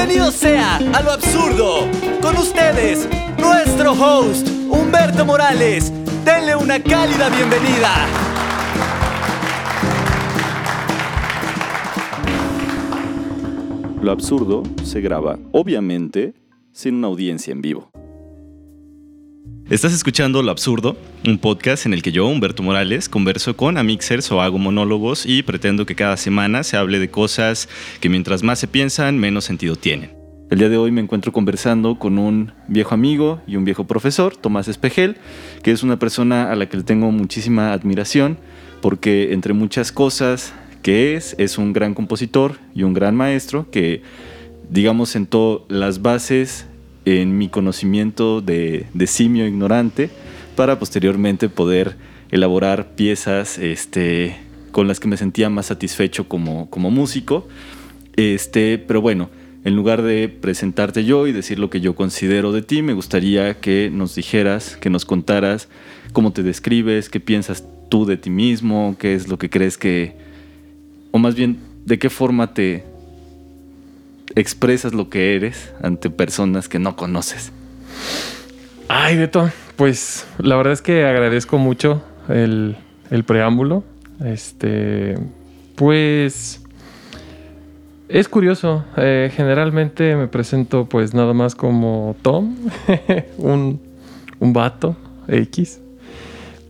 Bienvenido sea a lo absurdo. Con ustedes, nuestro host, Humberto Morales. Denle una cálida bienvenida. Lo absurdo se graba, obviamente, sin una audiencia en vivo. Estás escuchando Lo Absurdo, un podcast en el que yo, Humberto Morales, converso con amixers o hago monólogos y pretendo que cada semana se hable de cosas que mientras más se piensan, menos sentido tienen. El día de hoy me encuentro conversando con un viejo amigo y un viejo profesor, Tomás Espejel, que es una persona a la que le tengo muchísima admiración porque entre muchas cosas que es, es un gran compositor y un gran maestro que, digamos, sentó las bases en mi conocimiento de, de simio ignorante para posteriormente poder elaborar piezas este, con las que me sentía más satisfecho como, como músico. Este, pero bueno, en lugar de presentarte yo y decir lo que yo considero de ti, me gustaría que nos dijeras, que nos contaras cómo te describes, qué piensas tú de ti mismo, qué es lo que crees que, o más bien, de qué forma te, expresas lo que eres ante personas que no conoces? Ay, Beto, pues la verdad es que agradezco mucho el, el preámbulo. Este, pues es curioso. Eh, generalmente me presento pues nada más como Tom, un, un vato X.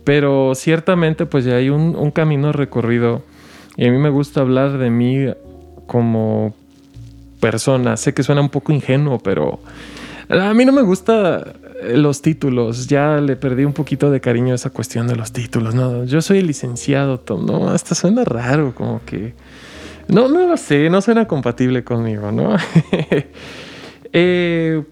Pero ciertamente pues ya hay un, un camino recorrido y a mí me gusta hablar de mí como persona. Sé que suena un poco ingenuo, pero a mí no me gusta los títulos. Ya le perdí un poquito de cariño a esa cuestión de los títulos. No, yo soy licenciado, Tom. No, hasta suena raro, como que. No, no lo sé, no suena compatible conmigo, ¿no? eh,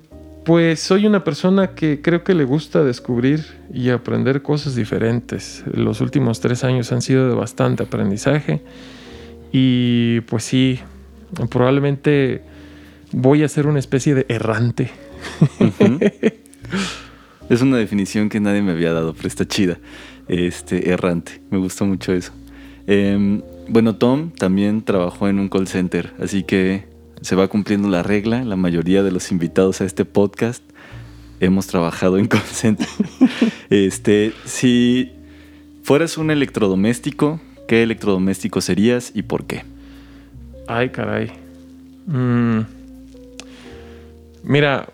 pues soy una persona que creo que le gusta descubrir y aprender cosas diferentes. Los últimos tres años han sido de bastante aprendizaje. Y pues sí, probablemente voy a ser una especie de errante. es una definición que nadie me había dado, pero está chida. Este, errante. Me gustó mucho eso. Em, bueno, Tom también trabajó en un call center, así que se va cumpliendo la regla. La mayoría de los invitados a este podcast hemos trabajado en call center. este, si fueras un electrodoméstico, ¿qué electrodoméstico serías y por qué? Ay, caray. Mm. Mira,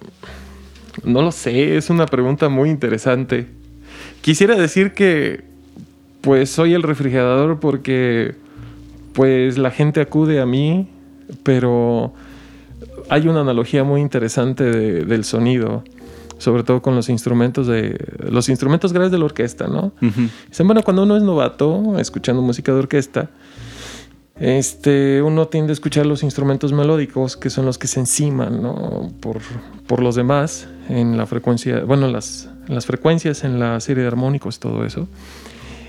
no lo sé, es una pregunta muy interesante. Quisiera decir que pues soy el refrigerador porque pues la gente acude a mí, pero hay una analogía muy interesante del sonido, sobre todo con los instrumentos de los instrumentos graves de la orquesta, ¿no? Dicen, bueno, cuando uno es novato escuchando música de orquesta, este, uno tiende a escuchar los instrumentos melódicos, que son los que se enciman ¿no? por, por, los demás en la frecuencia, bueno, las, las frecuencias en la serie de armónicos, todo eso.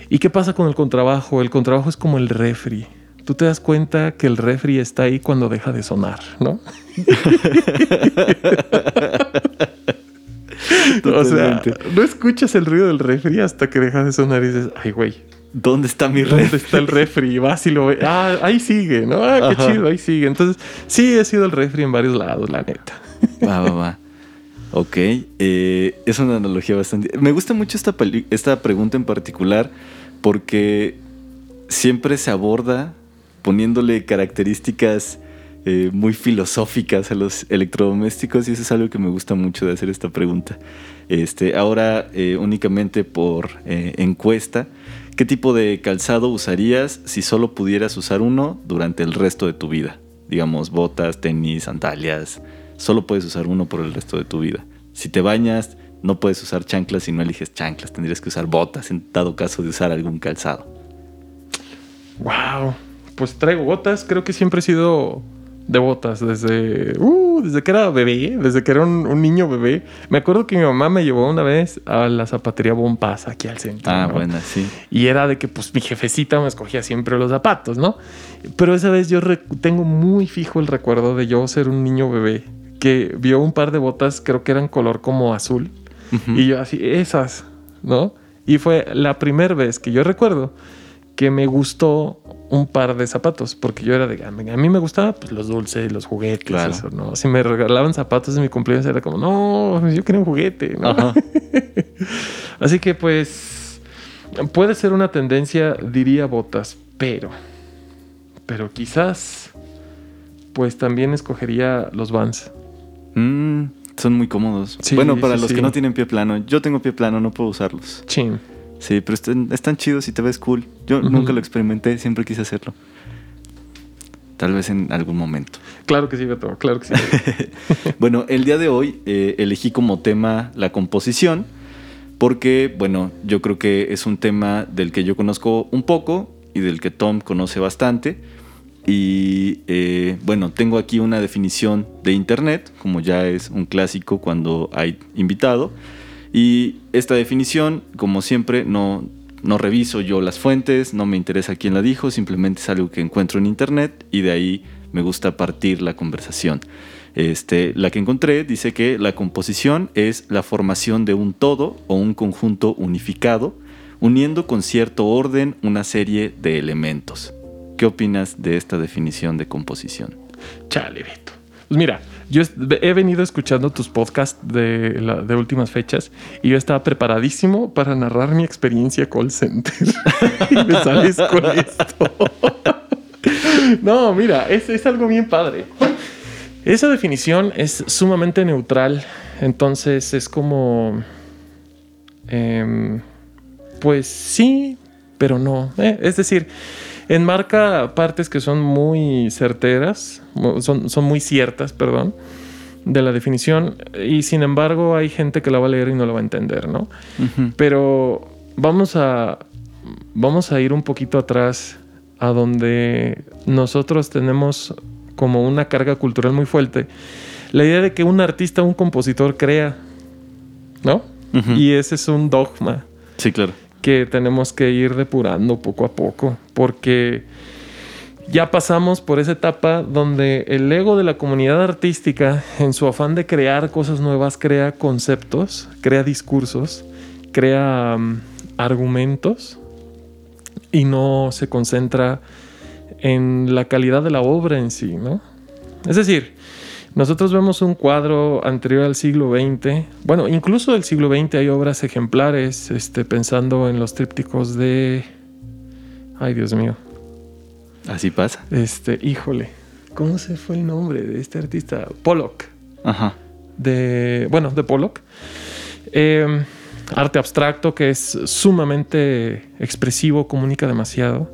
¿Y qué pasa con el contrabajo? El contrabajo es como el refri. Tú te das cuenta que el refri está ahí cuando deja de sonar, ¿no? o sea, no escuchas el ruido del refri hasta que deja de sonar y dices, ay, güey, ¿Dónde está mi refri? ¿Dónde está el refri? Y vas y lo ves. Ah, ahí sigue, ¿no? Ah, qué chido, ahí sigue. Entonces, sí, he sido el refri en varios lados, la neta. Va, va, va. Ok, eh, es una analogía bastante... Me gusta mucho esta, esta pregunta en particular porque siempre se aborda poniéndole características eh, muy filosóficas a los electrodomésticos y eso es algo que me gusta mucho de hacer esta pregunta. Este, ahora eh, únicamente por encuesta, ¿Qué tipo de calzado usarías si solo pudieras usar uno durante el resto de tu vida? Digamos, botas, tenis, sandalias. Solo puedes usar uno por el resto de tu vida. Si te bañas, no puedes usar chanclas si no eliges chanclas. Tendrías que usar botas en dado caso de usar algún calzado. Wow. Pues traigo botas. Creo que siempre he sido de botas desde, uh, desde que era bebé, desde que era un, niño bebé. Me acuerdo que mi mamá me llevó una vez a la zapatería Bompas aquí al centro. Ah, bueno, sí. Y era de que pues mi jefecita me escogía siempre los zapatos, ¿no? Pero esa vez yo tengo muy fijo el recuerdo de yo ser un niño bebé que vio un par de botas, creo que eran color como azul. Y yo así, esas, ¿no? Y fue la primera vez que yo recuerdo que me gustó un par de zapatos, porque yo era de, a mí, a mí me gustaba pues, los dulces, los juguetes, Claro. eso, ¿no? Si me regalaban zapatos de mi cumpleaños era como, no, yo quería un juguete, ¿no? Ajá. Así que pues puede ser una tendencia, diría botas, pero, pero quizás pues también escogería los Vans. Mm, son muy cómodos. Sí, bueno, para sí, los sí. que no tienen pie plano, yo tengo pie plano, no puedo usarlos. Chin. Sí, pero están, están chidos y te ves cool. Yo Ujú. nunca lo experimenté, siempre quise hacerlo. Tal vez en algún momento. Claro que sí, Beto, claro que sí. Bueno, el día de hoy eh, elegí como tema la composición porque, bueno, yo creo que es un tema del que yo conozco un poco y del que Tom conoce bastante. Y eh, bueno, tengo aquí una definición de Internet, como ya es un clásico cuando hay invitado. Y esta definición, como siempre, no, reviso yo las fuentes, no me interesa quién la dijo, simplemente es algo que encuentro en Internet y de ahí me gusta partir la conversación. Este, la que encontré dice que la composición es la formación de un todo o un conjunto unificado, uniendo con cierto orden una serie de elementos. ¿Qué opinas de esta definición de composición? Chale, Beto. Pues mira, yo he venido escuchando tus podcasts de, últimas fechas y yo estaba preparadísimo para narrar mi experiencia call center. y me sales con esto. no, mira, es, es algo bien padre. Esa definición es sumamente neutral. Entonces es como... em, pues sí, pero no. Eh, es decir, enmarca partes que son muy certeras, son, son muy ciertas, perdón, de la definición. Y sin embargo hay gente que la va a leer y no la va a entender, ¿no? Pero vamos a, vamos a ir un poquito atrás a donde nosotros tenemos como una carga cultural muy fuerte. La idea de que un artista, un compositor crea, ¿no? Y ese es un dogma Sí, claro. Que tenemos que ir depurando poco a poco, porque ya pasamos por esa etapa donde el ego de la comunidad artística, en su afán de crear cosas nuevas, crea conceptos, crea discursos, crea mm, argumentos y no se concentra en la calidad de la obra en sí, ¿no? Es decir, nosotros vemos un cuadro anterior al siglo XX, bueno, incluso del siglo XX hay obras ejemplares, este, pensando en los trípticos de... Ay, Dios mío. Así pasa. Este, híjole. ¿Cómo se fue el nombre de este artista? Pollock. Ajá. De. Bueno, de Pollock. Eh, arte abstracto que es sumamente expresivo, comunica demasiado.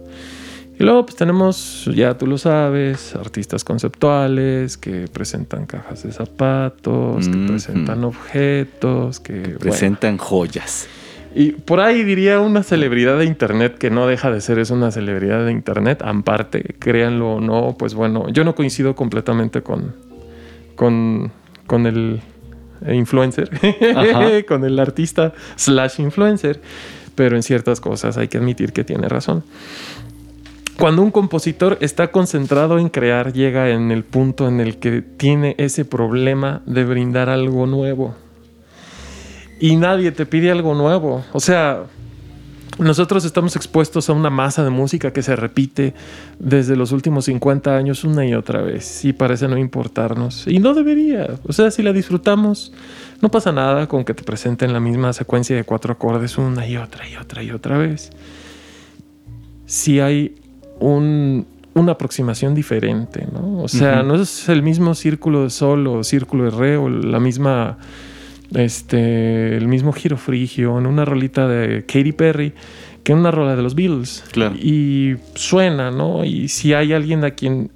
Y luego, pues tenemos, ya tú lo sabes, artistas conceptuales que presentan cajas de zapatos, que presentan objetos, que. Presentan joyas. Y por ahí diría una celebridad de internet que no deja de ser, es una celebridad de internet, aparte, créanlo o no, pues bueno, yo no coincido completamente con, con, con el influencer, con el artista slash influencer, pero en ciertas cosas hay que admitir que tiene razón. Cuando un compositor está concentrado en crear, llega en el punto en el que tiene ese problema de brindar algo nuevo y nadie te pide algo nuevo. O sea, nosotros estamos expuestos a una masa de música que se repite desde los últimos 50 años una y otra vez y parece no importarnos. Y no debería. O sea, si la disfrutamos, no pasa nada con que te presenten la misma secuencia de cuatro acordes una y otra y otra y otra vez. Si hay un- una aproximación diferente, ¿no? O sea, Ujú. no es el mismo círculo de sol o círculo de re o la misma este, el mismo giro frigio en una rolita de Katy Perry que en una rola de los Beatles. Claro. Y suena, ¿no? Y si hay alguien a quien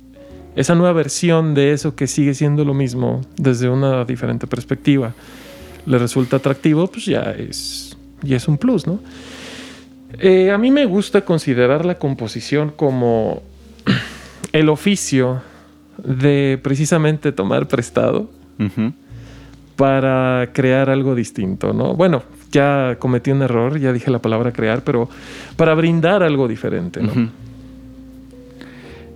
esa nueva versión de eso que sigue siendo lo mismo desde una diferente perspectiva le resulta atractivo, pues ya es, ya es un plus, ¿no? Eh, a mí me gusta considerar la composición como el oficio de precisamente tomar prestado para crear algo distinto, ¿no? Bueno, ya cometí un error, ya dije la palabra crear, pero para brindar algo diferente, ¿no?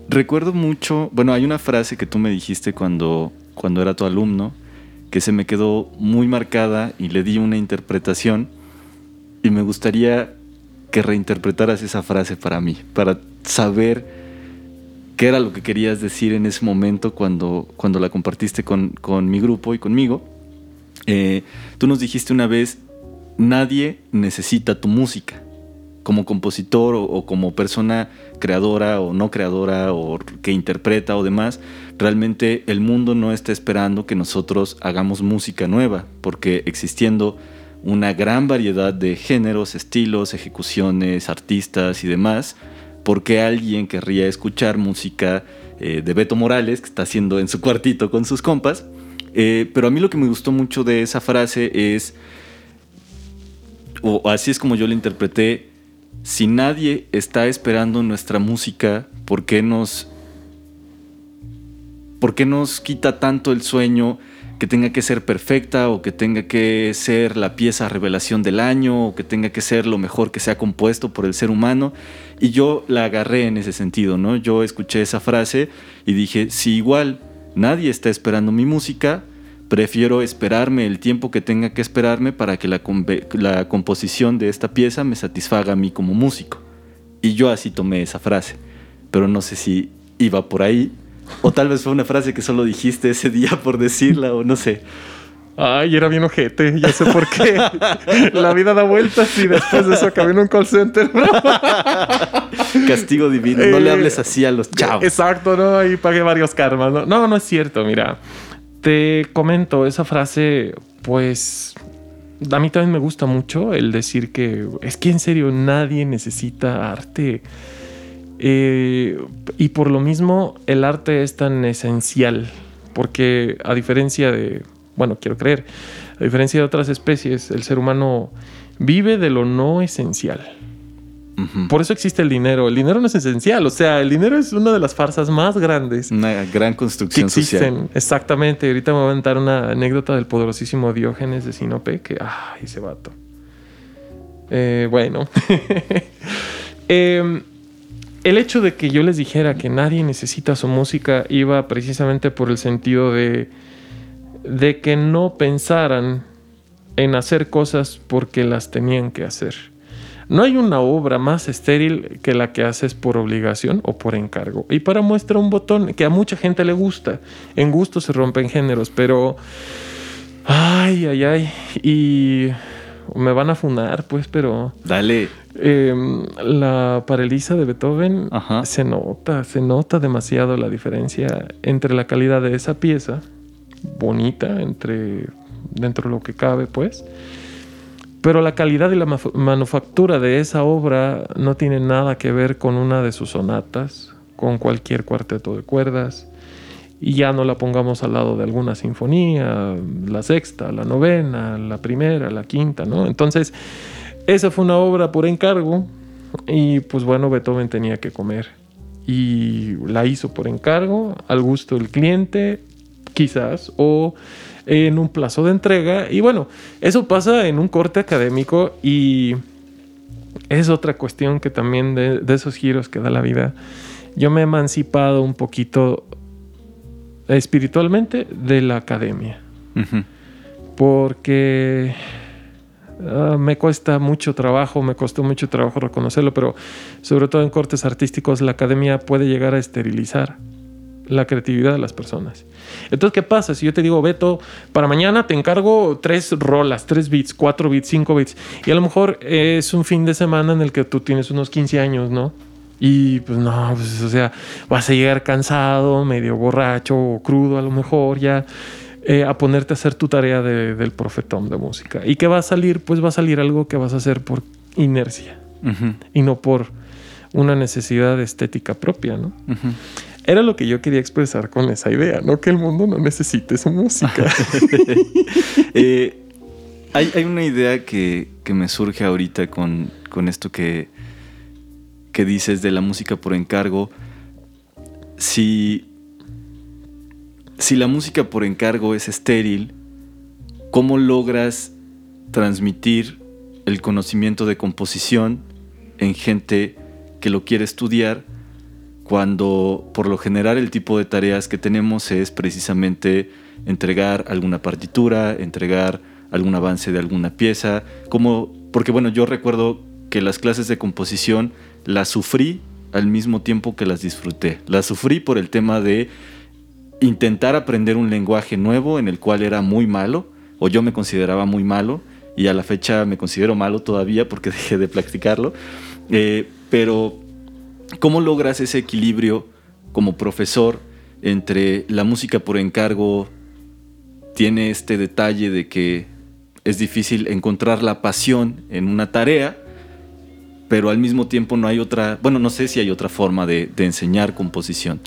Recuerdo mucho, bueno, hay una frase que tú me dijiste cuando, cuando era tu alumno, que se me quedó muy marcada y le di una interpretación y me gustaría que reinterpretaras esa frase para mí, para saber qué era lo que querías decir en ese momento cuando, cuando la compartiste con, mi grupo y conmigo. Eh, tú nos dijiste una vez, nadie necesita tu música como compositor o, como persona creadora o no creadora o que interpreta o demás, realmente el mundo no está esperando que nosotros hagamos música nueva, porque existiendo una gran variedad de géneros, estilos, ejecuciones, artistas y demás, ¿por qué alguien querría escuchar música eh, de Beto Morales que está haciendo en su cuartito con sus compas? Eh, pero a mí lo que me gustó mucho de esa frase es, o así es como yo la interpreté, si nadie está esperando nuestra música, ¿por qué nos, por qué nos quita tanto el sueño que tenga que ser perfecta o que tenga que ser la pieza revelación del año o que tenga que ser lo mejor que se ha compuesto por el ser humano? Y yo la agarré en ese sentido, ¿no? Yo escuché esa frase y dije, si igual nadie está esperando mi música, prefiero esperarme el tiempo que tenga que esperarme para que la, la, composición de esta pieza me satisfaga a mí como músico. Y yo así tomé esa frase, pero no sé si iba por ahí, o tal vez fue una frase que solo dijiste ese día por decirla, o no sé. Ay, era bien ojete, ya sé por qué. La vida da vueltas y después de eso acabé en un call center. Castigo divino, no le eh, hables así a los chavos. Exacto, ¿no? Ahí pagué varios karmas. No, no, no es cierto, mira. Te comento, esa frase, pues a mí también me gusta mucho el decir que es que en serio nadie necesita arte. Eh, y por lo mismo el arte es tan esencial, porque a diferencia de, bueno, quiero creer, a diferencia de otras especies, el ser humano vive de lo no esencial. Por eso existe el dinero. El dinero no es esencial. O sea, el dinero es una de las farsas más grandes. Una gran construcción que existen. social. Exactamente. Ahorita me voy a contar una anécdota del poderosísimo Diógenes de Sinope. Que, ay, ese vato. Eh, bueno. Em, el hecho de que yo les dijera que nadie necesita su música iba precisamente por el sentido de, de que no pensaran en hacer cosas porque las tenían que hacer. No hay una obra más estéril que la que haces por obligación o por encargo. Y para muestra un botón que a mucha gente le gusta. En gusto se rompen géneros, pero... Ay, ay, ay. Y me van a funar, pues, pero... Dale. Em, la paraliza de Beethoven se nota, se nota demasiado la diferencia entre la calidad de esa pieza, bonita, entre dentro de lo que cabe, pues, pero la calidad y la manufactura de esa obra no tiene nada que ver con una de sus sonatas, con cualquier cuarteto de cuerdas. Y ya no la pongamos al lado de alguna sinfonía, la sexta, la novena, la primera, la quinta, ¿no? Entonces, esa fue una obra por encargo y pues bueno, Beethoven tenía que comer. Y la hizo por encargo, al gusto del cliente, quizás, o en un plazo de entrega. Y bueno, eso pasa en un corte académico y es otra cuestión que también de, esos giros que da la vida. Yo me he emancipado un poquito espiritualmente de la academia. Porque ah, me cuesta mucho trabajo, me costó mucho trabajo reconocerlo, pero sobre todo en cortes artísticos la academia puede llegar a esterilizar la creatividad de las personas. Entonces, ¿qué pasa? Si yo te digo, Beto, para mañana te encargo tres rolas, tres bits, cuatro bits, cinco bits, y a lo mejor es un fin de semana en el que tú tienes unos 15 años, ¿no? Y pues no, pues, o sea, vas a llegar cansado, medio borracho o crudo a lo mejor ya. Eh, a ponerte a hacer tu tarea del profetón de música. ¿Y qué va a salir? Pues va a salir algo que vas a hacer por inercia y no por una necesidad estética propia, ¿no? Era lo que yo quería expresar con esa idea, no que el mundo no necesite su música. Eh, hay, una idea que, me surge ahorita con, esto que, que dices de la música por encargo. Si, si la música por encargo es estéril, ¿cómo logras transmitir el conocimiento de composición en gente que lo quiere estudiar cuando por lo general el tipo de tareas que tenemos es precisamente entregar alguna partitura, entregar algún avance de alguna pieza, porque bueno, yo recuerdo que las clases de composición las sufrí al mismo tiempo que las disfruté. Las sufrí por el tema de intentar aprender un lenguaje nuevo en el cual era muy malo, o yo me consideraba muy malo, y a la fecha me considero malo todavía porque dejé de practicarlo. Eh, pero, ¿cómo logras ese equilibrio como profesor entre la música por encargo? Tiene este detalle de que es difícil encontrar la pasión en una tarea, pero al mismo tiempo no hay otra, bueno, no sé si hay otra forma de, de enseñar composición.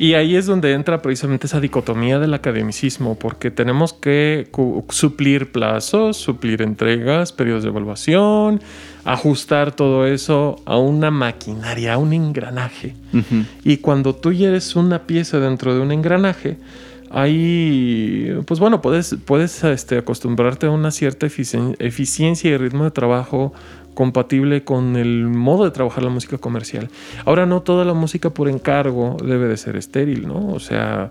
Y ahí es donde entra precisamente esa dicotomía del academicismo, porque tenemos que suplir plazos, suplir entregas, periodos de evaluación, ajustar todo eso a una maquinaria, a un engranaje. Y cuando tú eres una pieza dentro de un engranaje, ahí, pues bueno, puedes, puedes este, acostumbrarte a una cierta eficiencia y ritmo de trabajo compatible con el modo de trabajar la música comercial. Ahora no toda la música por encargo debe de ser estéril, ¿no? O sea,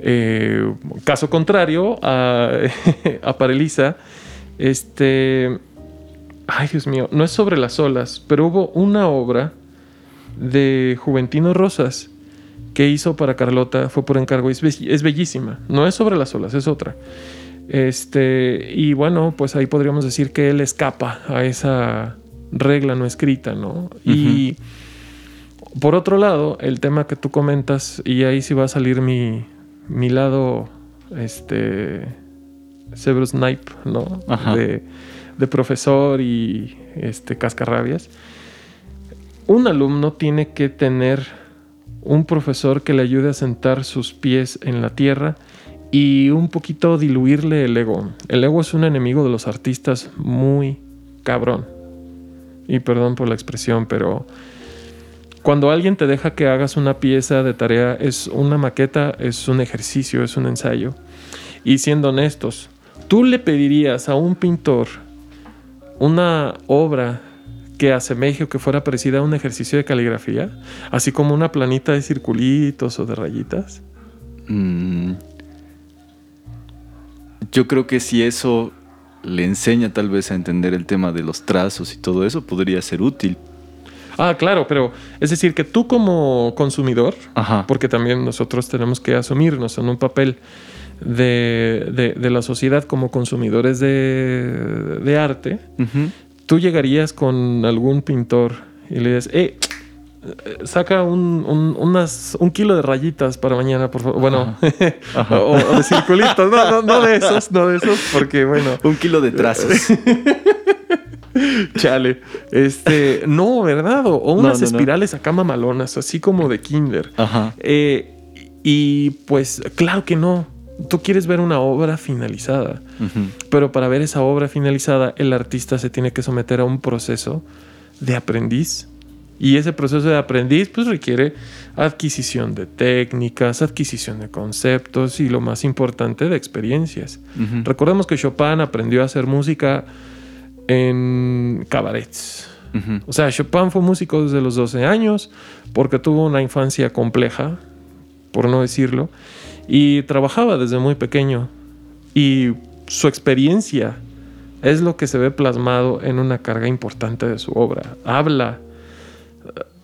eh, caso contrario a, a este, ay Dios mío, no es sobre las olas, pero hubo una obra de Juventino Rosas que hizo para Carlota, fue por encargo, es, es bellísima, no es sobre las olas, es otra. Este, y bueno, pues ahí podríamos decir que él escapa a esa regla no escrita, ¿no? Y por otro lado, el tema que tú comentas, y ahí sí va a salir mi, mi lado, este, Severus Snipe, ¿no? De, de, profesor y este, cascarrabias. Un alumno tiene que tener un profesor que le ayude a sentar sus pies en la tierra y un poquito diluirle el ego. El ego es un enemigo de los artistas muy cabrón. Y perdón por la expresión, pero cuando alguien te deja que hagas una pieza de tarea, es una maqueta, es un ejercicio, es un ensayo. Y siendo honestos, ¿tú le pedirías a un pintor una obra que asemeje o que fuera parecida a un ejercicio de caligrafía? Así como una planita de circulitos o de rayitas. Mm, yo creo que si eso le enseña tal vez a entender el tema de los trazos y todo eso, podría ser útil. Ah, claro, pero es decir, que tú como consumidor, porque también nosotros tenemos que asumirnos en un papel de, la sociedad como consumidores de, arte, tú llegarías con algún pintor y le dices, eh, saca un, unas, un kilo de rayitas para mañana, por favor. Bueno, o, de circulitos. No, no, de esos, no de esos, porque bueno. Un kilo de trazos. Chale. Este, no, ¿verdad? O, unas espirales acá mamalonas, así como de Kinder. Ajá. Eh, y pues, claro que no. Tú quieres ver una obra finalizada. Pero para ver esa obra finalizada, el artista se tiene que someter a un proceso de aprendiz y ese proceso de aprendiz pues requiere adquisición de técnicas, adquisición de conceptos y lo más importante de experiencias. Recordemos que Chopin aprendió a hacer música en cabarets. O sea, Chopin fue músico desde los 12 años porque tuvo una infancia compleja, por no decirlo, y trabajaba desde muy pequeño. Y su experiencia es lo que se ve plasmado en una carga importante de su obra. Habla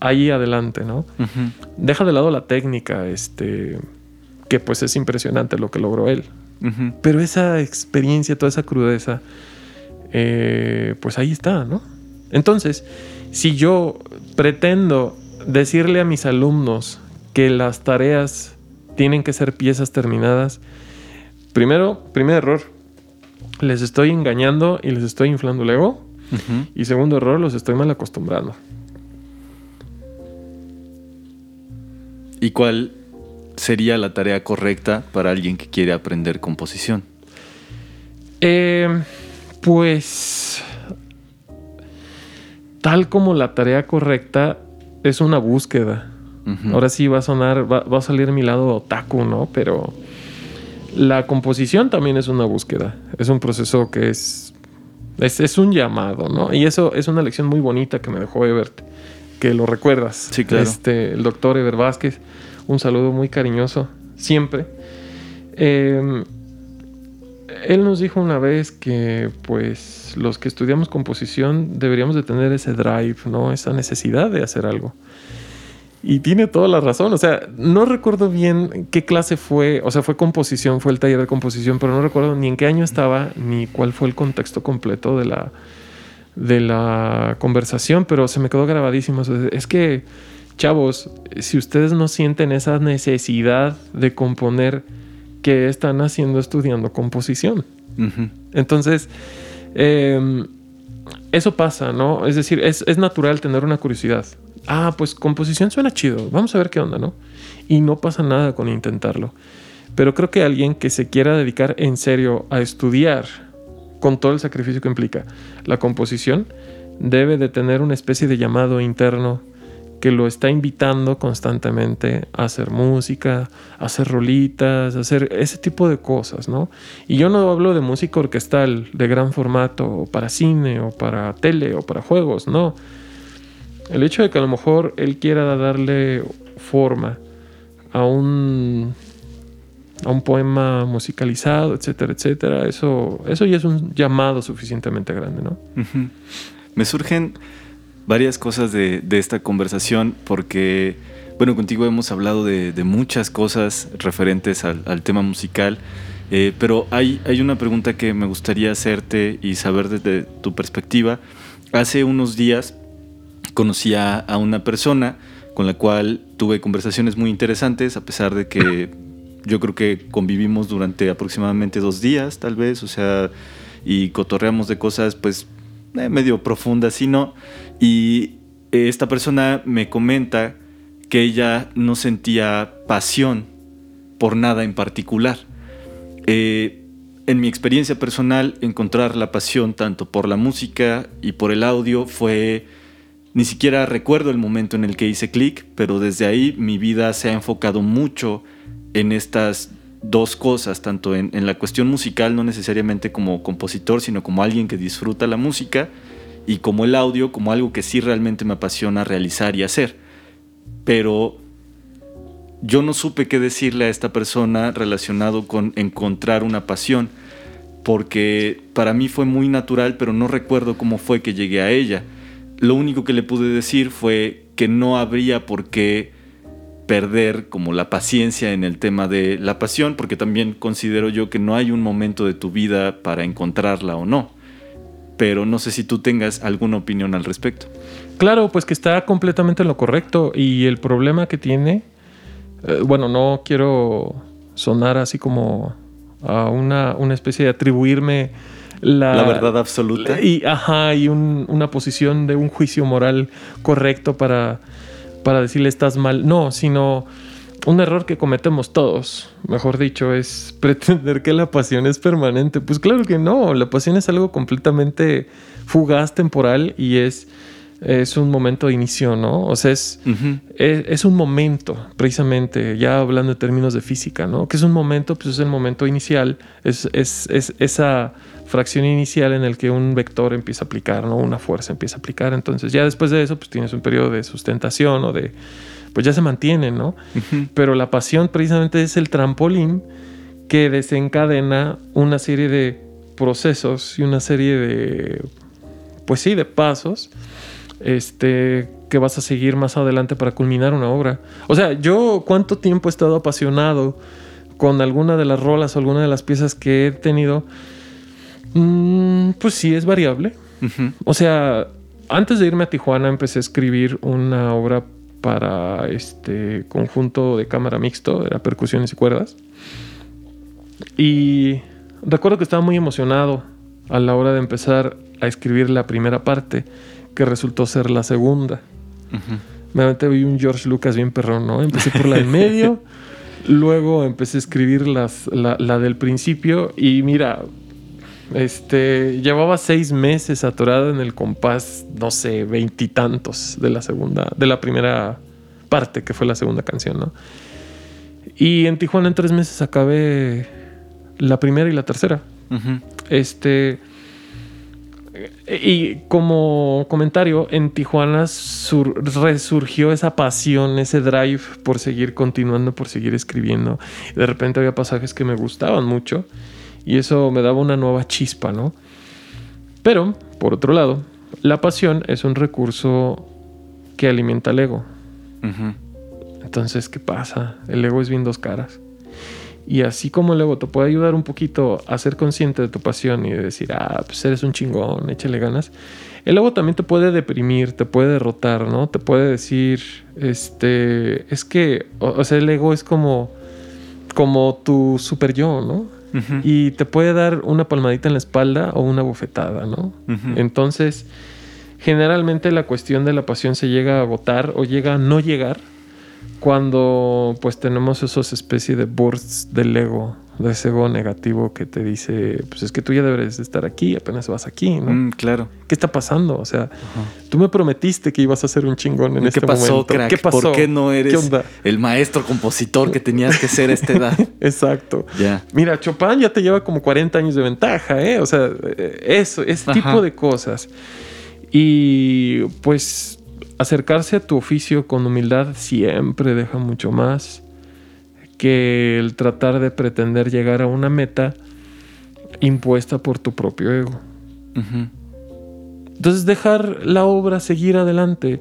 ahí adelante, ¿no? Deja de lado la técnica, este, que pues es impresionante lo que logró él. Pero esa experiencia, toda esa crudeza, eh, pues ahí está, ¿no? Entonces, si yo pretendo decirle a mis alumnos que las tareas tienen que ser piezas terminadas, primero, primer error, les estoy engañando y les estoy inflando el ego. Y segundo error, los estoy mal acostumbrando. ¿Y cuál sería la tarea correcta para alguien que quiere aprender composición? Eh, pues tal como la tarea correcta es una búsqueda. Ahora sí va a sonar, va, a salir mi lado otaku, ¿no? Pero la composición también es una búsqueda. Es un proceso que es, es, es un llamado, ¿no? Y eso es una lección muy bonita que me dejó Ebert que lo recuerdas. Sí, claro. Este, el doctor Eber Vázquez, un saludo muy cariñoso, siempre. Em, él nos dijo una vez que pues los que estudiamos composición deberíamos de tener ese drive, ¿no? Esa necesidad de hacer algo. Y tiene toda la razón. O sea, no recuerdo bien qué clase fue. O sea, fue composición, fue el taller de composición, pero no recuerdo ni en qué año estaba, ni cuál fue el contexto completo de la, de la conversación, pero se me quedó grabadísimo. Es que, chavos, si ustedes no sienten esa necesidad de componer, ¿qué están haciendo estudiando composición? Entonces, em, eso pasa, ¿no? Es decir, es, es natural tener una curiosidad ah, pues composición suena chido, vamos a ver qué onda, ¿no? Y no pasa nada con intentarlo. Pero creo que alguien que se quiera dedicar en serio a estudiar con todo el sacrificio que implica la composición, debe de tener una especie de llamado interno que lo está invitando constantemente a hacer música, a hacer rolitas, a hacer ese tipo de cosas, ¿no? Y yo no hablo de música orquestal de gran formato, o para cine, o para tele, o para juegos, no. El hecho de que a lo mejor él quiera darle forma a un a un poema musicalizado, etcétera, etcétera, eso, eso ya es un llamado suficientemente grande, ¿no? Me surgen varias cosas de, esta conversación porque, bueno, contigo hemos hablado de, muchas cosas referentes al, tema musical, eh, pero hay, hay una pregunta que me gustaría hacerte y saber desde tu perspectiva. Hace unos días conocí a, una persona con la cual tuve conversaciones muy interesantes, a pesar de que yo creo que convivimos durante aproximadamente dos días, tal vez, o sea, y cotorreamos de cosas, pues, eh, medio profundas, y no. Y esta persona me comenta que ella no sentía pasión por nada en particular. Eh, en mi experiencia personal, encontrar la pasión tanto por la música y por el audio fue ni siquiera recuerdo el momento en el que hice clic, pero desde ahí mi vida se ha enfocado mucho en estas dos cosas, tanto en, la cuestión musical, no necesariamente como compositor, sino como alguien que disfruta la música, y como el audio, como algo que sí realmente me apasiona realizar y hacer. Pero yo no supe qué decirle a esta persona relacionado con encontrar una pasión, porque para mí fue muy natural, pero no recuerdo cómo fue que llegué a ella. Lo único que le pude decir fue que no habría por qué perder como la paciencia en el tema de la pasión, porque también considero yo que no hay un momento de tu vida para encontrarla o no. Pero no sé si tú tengas alguna opinión al respecto. Claro, pues que está completamente en lo correcto y el problema que tiene, eh, bueno, no quiero sonar así como a una, una especie de atribuirme la, verdad absoluta. Y, ajá, y una posición de un juicio moral correcto para, para decirle estás mal. No, sino un error que cometemos todos, mejor dicho, es pretender que la pasión es permanente. Pues claro que no, la pasión es algo completamente fugaz, temporal y es, es un momento de inicio, ¿no? O sea, es, es, un momento, precisamente, ya hablando de términos de física, ¿no? Que es un momento, pues es el momento inicial, es, es, es esa fracción inicial en el que un vector empieza a aplicar, ¿no? Una fuerza empieza a aplicar. Entonces ya después de eso, pues tienes un periodo de sustentación o de... Pues ya se mantiene, ¿no? Pero la pasión precisamente es el trampolín que desencadena una serie de procesos y una serie de... Pues sí, de pasos. Este, que vas a seguir más adelante para culminar una obra. O sea, yo cuánto tiempo he estado apasionado con alguna de las rolas o alguna de las piezas que he tenido Mm, pues sí, es variable. O sea, antes de irme a Tijuana empecé a escribir una obra para este conjunto de cámara mixto, era percusiones y cuerdas. Y recuerdo que estaba muy emocionado a la hora de empezar a escribir la primera parte, que resultó ser la segunda. Me vi un George Lucas bien perrón, ¿no? Empecé por la del medio, luego empecé a escribir las, la, la del principio y mira, este, llevaba seis meses atorado en el compás, no sé, veintitantos de la segunda, de la primera parte, que fue la segunda canción, ¿no? Y en Tijuana en tres meses acabé la primera y la tercera. Este. Y como comentario, en Tijuana resurgió esa pasión, ese drive por seguir continuando, por seguir escribiendo. De repente había pasajes que me gustaban mucho y eso me daba una nueva chispa, ¿no? Pero, por otro lado, la pasión es un recurso que alimenta el ego. Entonces, ¿qué pasa? El ego es bien dos caras. Y así como el ego te puede ayudar un poquito a ser consciente de tu pasión y de decir, ah, pues eres un chingón, échale ganas. El ego también te puede deprimir, te puede derrotar, ¿no? Te puede decir, este, es que, o, sea, el ego es como, como tu super yo, ¿no? Y te puede dar una palmadita en la espalda o una bofetada, ¿no? Entonces, generalmente la cuestión de la pasión se llega a agotar o llega a no llegar cuando pues tenemos esos especies de bursts del ego, ego negativo que te dice, pues es que tú ya deberes estar aquí, apenas vas aquí, ¿no? Mm, claro. ¿Qué está pasando? O sea, tú me prometiste que ibas a ser un chingón en este pasó, momento. Crack? ¿Qué pasó? ¿Por qué no eres el maestro compositor que tenías que ser a esta edad? Exacto. Ya. Mira, Chopin ya te lleva como 40 años de ventaja, ¿eh? O sea, eso, ese tipo de cosas. Y pues acercarse a tu oficio con humildad siempre deja mucho más que el tratar de pretender llegar a una meta impuesta por tu propio ego. Entonces dejar la obra seguir adelante,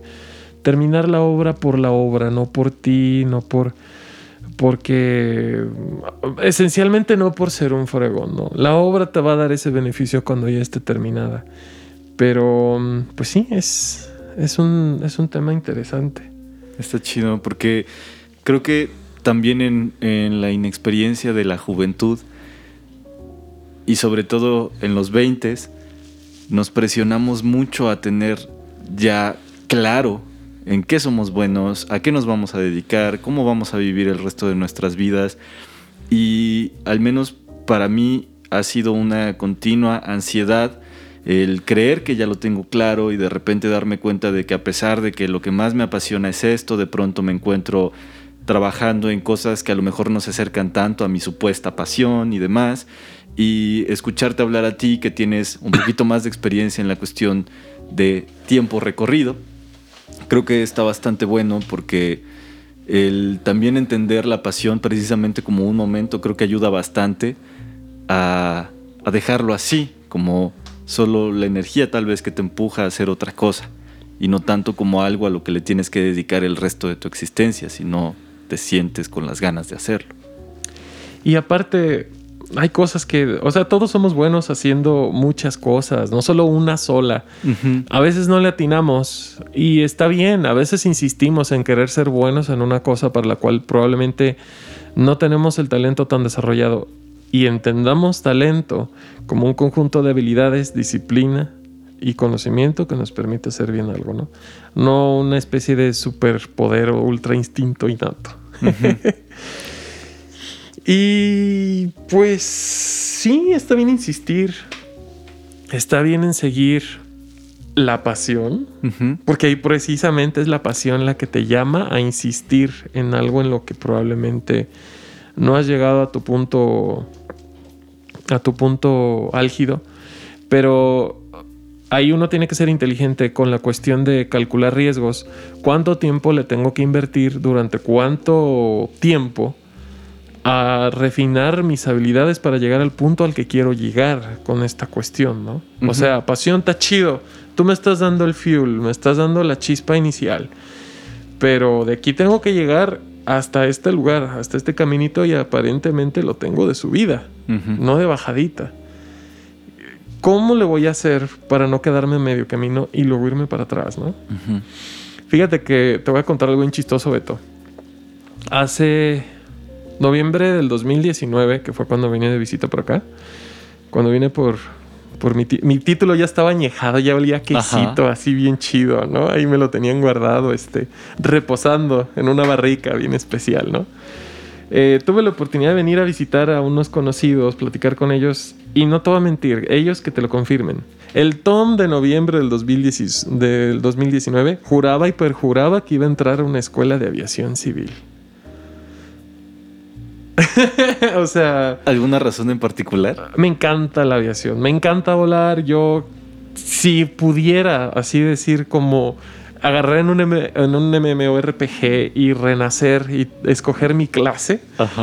terminar la obra por la obra, no por ti, no por porque esencialmente no por ser un fregón, ¿no? La obra te va a dar ese beneficio cuando ya esté terminada. Pero pues sí, es es un, es un tema interesante. Está chido, porque creo que también en, la inexperiencia de la juventud y sobre todo en los 20 nos presionamos mucho a tener ya claro en qué somos buenos, a qué nos vamos a dedicar, cómo vamos a vivir el resto de nuestras vidas. Y al menos para mí ha sido una continua ansiedad el creer que ya lo tengo claro y de repente darme cuenta de que a pesar de que lo que más me apasiona es esto, de pronto me encuentro trabajando en cosas que a lo mejor no se acercan tanto a mi supuesta pasión y demás, y escucharte hablar a ti que tienes un poquito más de experiencia en la cuestión de tiempo recorrido, creo que está bastante bueno porque el también entender la pasión precisamente como un momento creo que ayuda bastante a, dejarlo así, como solo la energía tal vez que te empuja a hacer otra cosa y no tanto como algo a lo que le tienes que dedicar el resto de tu existencia, si no te sientes con las ganas de hacerlo. Y aparte, hay cosas que, o sea, todos somos buenos haciendo muchas cosas, no solo una sola. A veces no le atinamos y está bien, a veces insistimos en querer ser buenos en una cosa para la cual probablemente no tenemos el talento tan desarrollado y entendamos talento como un conjunto de habilidades, disciplina y conocimiento que nos permite hacer bien algo, ¿no? No una especie de superpoder o ultra instinto innato. y pues sí, está bien insistir. Está bien en seguir la pasión, porque ahí precisamente es la pasión la que te llama a insistir en algo en lo que probablemente no has llegado a tu punto a tu punto álgido, pero ahí uno tiene que ser inteligente con la cuestión de calcular riesgos, cuánto tiempo le tengo que invertir, durante cuánto tiempo a refinar mis habilidades para llegar al punto al que quiero llegar con esta cuestión, ¿no? O sea, pasión está chido, tú me estás dando el fuel, me estás dando la chispa inicial, pero de aquí tengo que llegar hasta este lugar, hasta este caminito y aparentemente lo tengo de subida, no de bajadita. ¿Cómo le voy a hacer para no quedarme en medio camino y luego irme para atrás, no? Fíjate que te voy a contar algo bien chistoso, Beto. Hace noviembre del 2019, que fue cuando vine de visita por acá, cuando vine por por mi, título ya estaba añejado, ya olía quesito, así bien chido, ¿no? Ahí me lo tenían guardado, este, reposando en una barrica bien especial, ¿no? Eh, tuve la oportunidad de venir a visitar a unos conocidos, platicar con ellos, y no te voy a mentir, ellos que te lo confirmen. El Tom de noviembre del, del 2019 juraba y perjuraba que iba a entrar a una escuela de aviación civil. o sea. ¿Alguna razón en particular? Me encanta la aviación, me encanta volar. Yo, si pudiera así decir, como agarrar en un, en un MMORPG y renacer y escoger mi clase,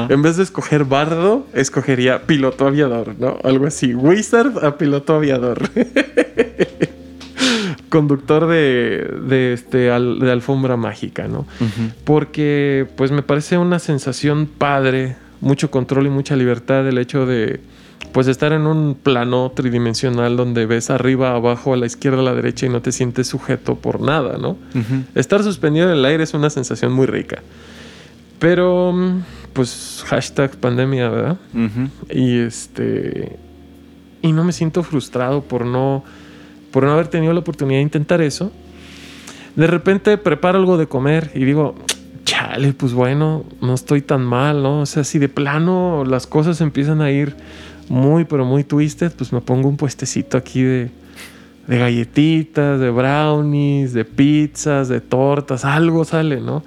en vez de escoger bardo, escogería piloto aviador, ¿no? Algo así. Wizard a piloto aviador. conductor de, de, este, al- de alfombra mágica, ¿no? Porque pues me parece una sensación padre, mucho control y mucha libertad el hecho de pues estar en un plano tridimensional donde ves arriba, abajo, a la izquierda, a la derecha y no te sientes sujeto por nada, ¿no? Estar suspendido en el aire es una sensación muy rica. Pero mm, pues hashtag pandemia, ¿verdad? Y este. Y no me siento frustrado por no. Por no haber tenido la oportunidad de intentar eso. De repente preparo algo de comer y digo, chale, pues bueno, no estoy tan mal, ¿no? O sea, si de plano las cosas empiezan a ir muy, pero muy twisted, pues me pongo un puestecito aquí de, de galletitas, de brownies, de pizzas, de tortas, algo sale, ¿no?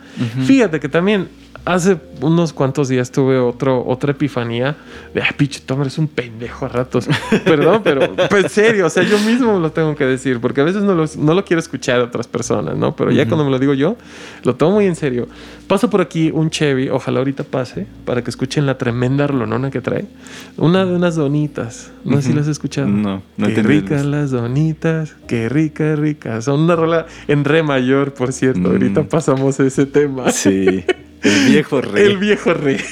Fíjate que también hace unos cuantos días tuve otro, otra epifanía de, ah, pinche Tom, eres un pendejo a ratos. Perdón, pero pues, en serio, o sea, yo mismo lo tengo que decir, porque a veces no lo, no lo quiero escuchar a otras personas, ¿no? Pero ya cuando me lo digo yo, lo tomo muy en serio. Paso por aquí un Chevy, ojalá ahorita pase, para que escuchen la tremenda rolonona que trae. Una de unas donitas, no sé si las has escuchado. No, no Qué ricas las donitas, qué rica, rica. Son una rola en re mayor, por cierto. Mm. Ahorita pasamos ese tema. Sí. El viejo rey. El viejo rey.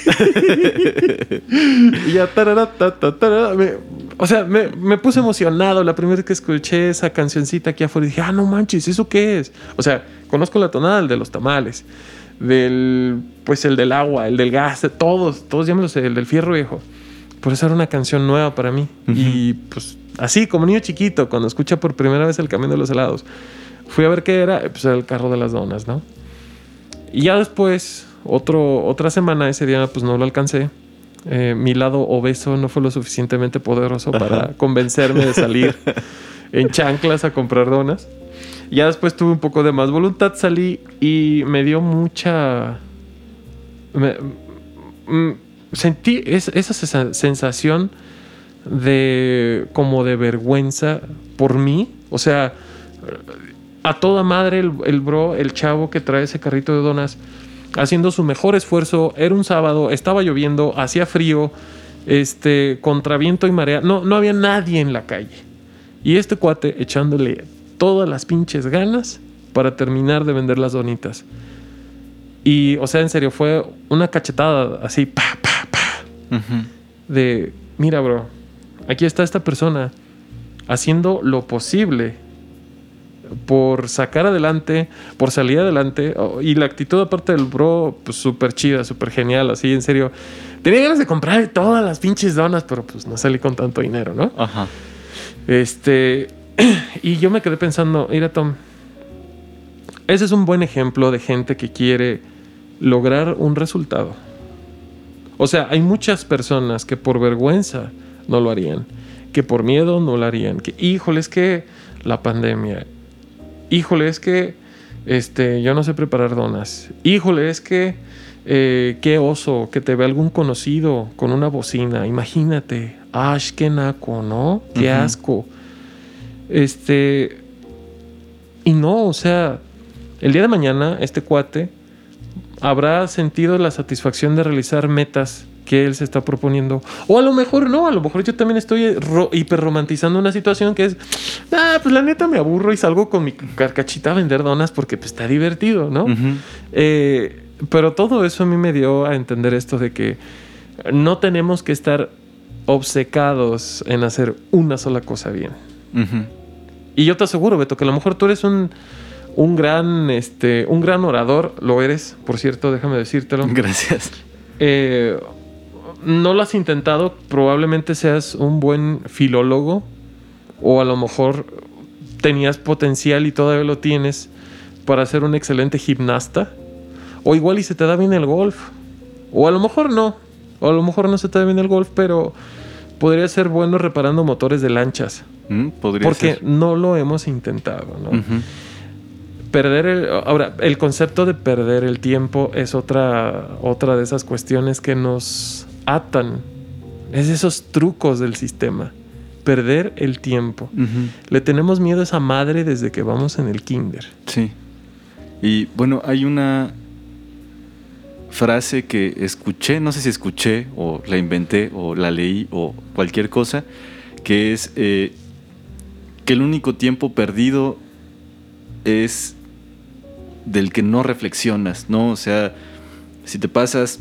y ya, tarara, ta, ta, tarara, me- o sea, me, me puse emocionado la primera vez que escuché esa cancioncita aquí afuera. Dije, ah, no manches, ¿eso qué es? O sea, conozco la tonada, el de los tamales, del, pues el del agua, el del gas, de todos, todos ya me lo sé, el del fierro viejo. Por eso era una canción nueva para mí. Y pues así, como niño chiquito, cuando escucha por primera vez el camino de los helados, fui a ver qué era, pues era el carro de las donas, ¿no? Y ya después, otro, otra semana, ese día pues no lo alcancé. Eh, mi lado obeso no fue lo suficientemente poderoso para convencerme de salir en chanclas a comprar donas. Ya después tuve un poco de más voluntad, salí y me dio mucha... me- mm, sentí es- esa sensación de como de vergüenza por mí. O sea, a toda madre el, el bro, el chavo que trae ese carrito de donas, haciendo su mejor esfuerzo. Era un sábado, estaba lloviendo, hacía frío, este, contra viento y marea. No, no había nadie en la calle. Y este cuate echándole todas las pinches ganas para terminar de vender las donitas. Y, o sea, en serio, fue una cachetada así, pa, pa, pa de, mira, bro, aquí está esta persona haciendo lo posible por sacar adelante, por salir adelante. Y la actitud aparte del bro, pues súper chida, súper genial, así, en serio. Tenía ganas de comprar todas las pinches donas, pero pues no salí con tanto dinero, ¿no? Ajá. Este, y yo me quedé pensando, mira Tom, ese es un buen ejemplo de gente que quiere lograr un resultado. O sea, hay muchas personas que por vergüenza no lo harían, que por miedo no lo harían, que híjole, es que la pandemia, híjole, es que este, yo no sé preparar donas, híjole, es que eh, qué oso, que te ve algún conocido con una bocina, imagínate, ash, qué naco, ¿no? Qué asco. Este, y no, o sea, el día de mañana este cuate habrá sentido la satisfacción de realizar metas que él se está proponiendo. O a lo mejor no, a lo mejor yo también estoy ro- hiperromantizando una situación que es, ah, pues la neta me aburro y salgo con mi carcachita a vender donas porque pues, está divertido, ¿no? Eh, pero todo eso a mí me dio a entender esto de que no tenemos que estar obcecados en hacer una sola cosa bien. Y yo te aseguro, Beto, que a lo mejor tú eres un, un gran, este, un gran orador, lo eres, por cierto, déjame decírtelo. Gracias. Eh, no lo has intentado, probablemente seas un buen filólogo o a lo mejor tenías potencial y todavía lo tienes para ser un excelente gimnasta. O igual y se te da bien el golf. O a lo mejor no. O a lo mejor no se te da bien el golf, pero podría ser bueno reparando motores de lanchas. Mm, Podría Porque ser. no lo hemos intentado, ¿no? Perder el. Ahora, el concepto de perder el tiempo es otra, otra de esas cuestiones que nos atan. Es esos trucos del sistema. Perder el tiempo. Le tenemos miedo a esa madre desde que vamos en el kinder. Sí. Y bueno, hay una frase que escuché, no sé si escuché o la inventé o la leí o cualquier cosa, que es eh, que el único tiempo perdido es del que no reflexionas, ¿no? O sea, si te pasas,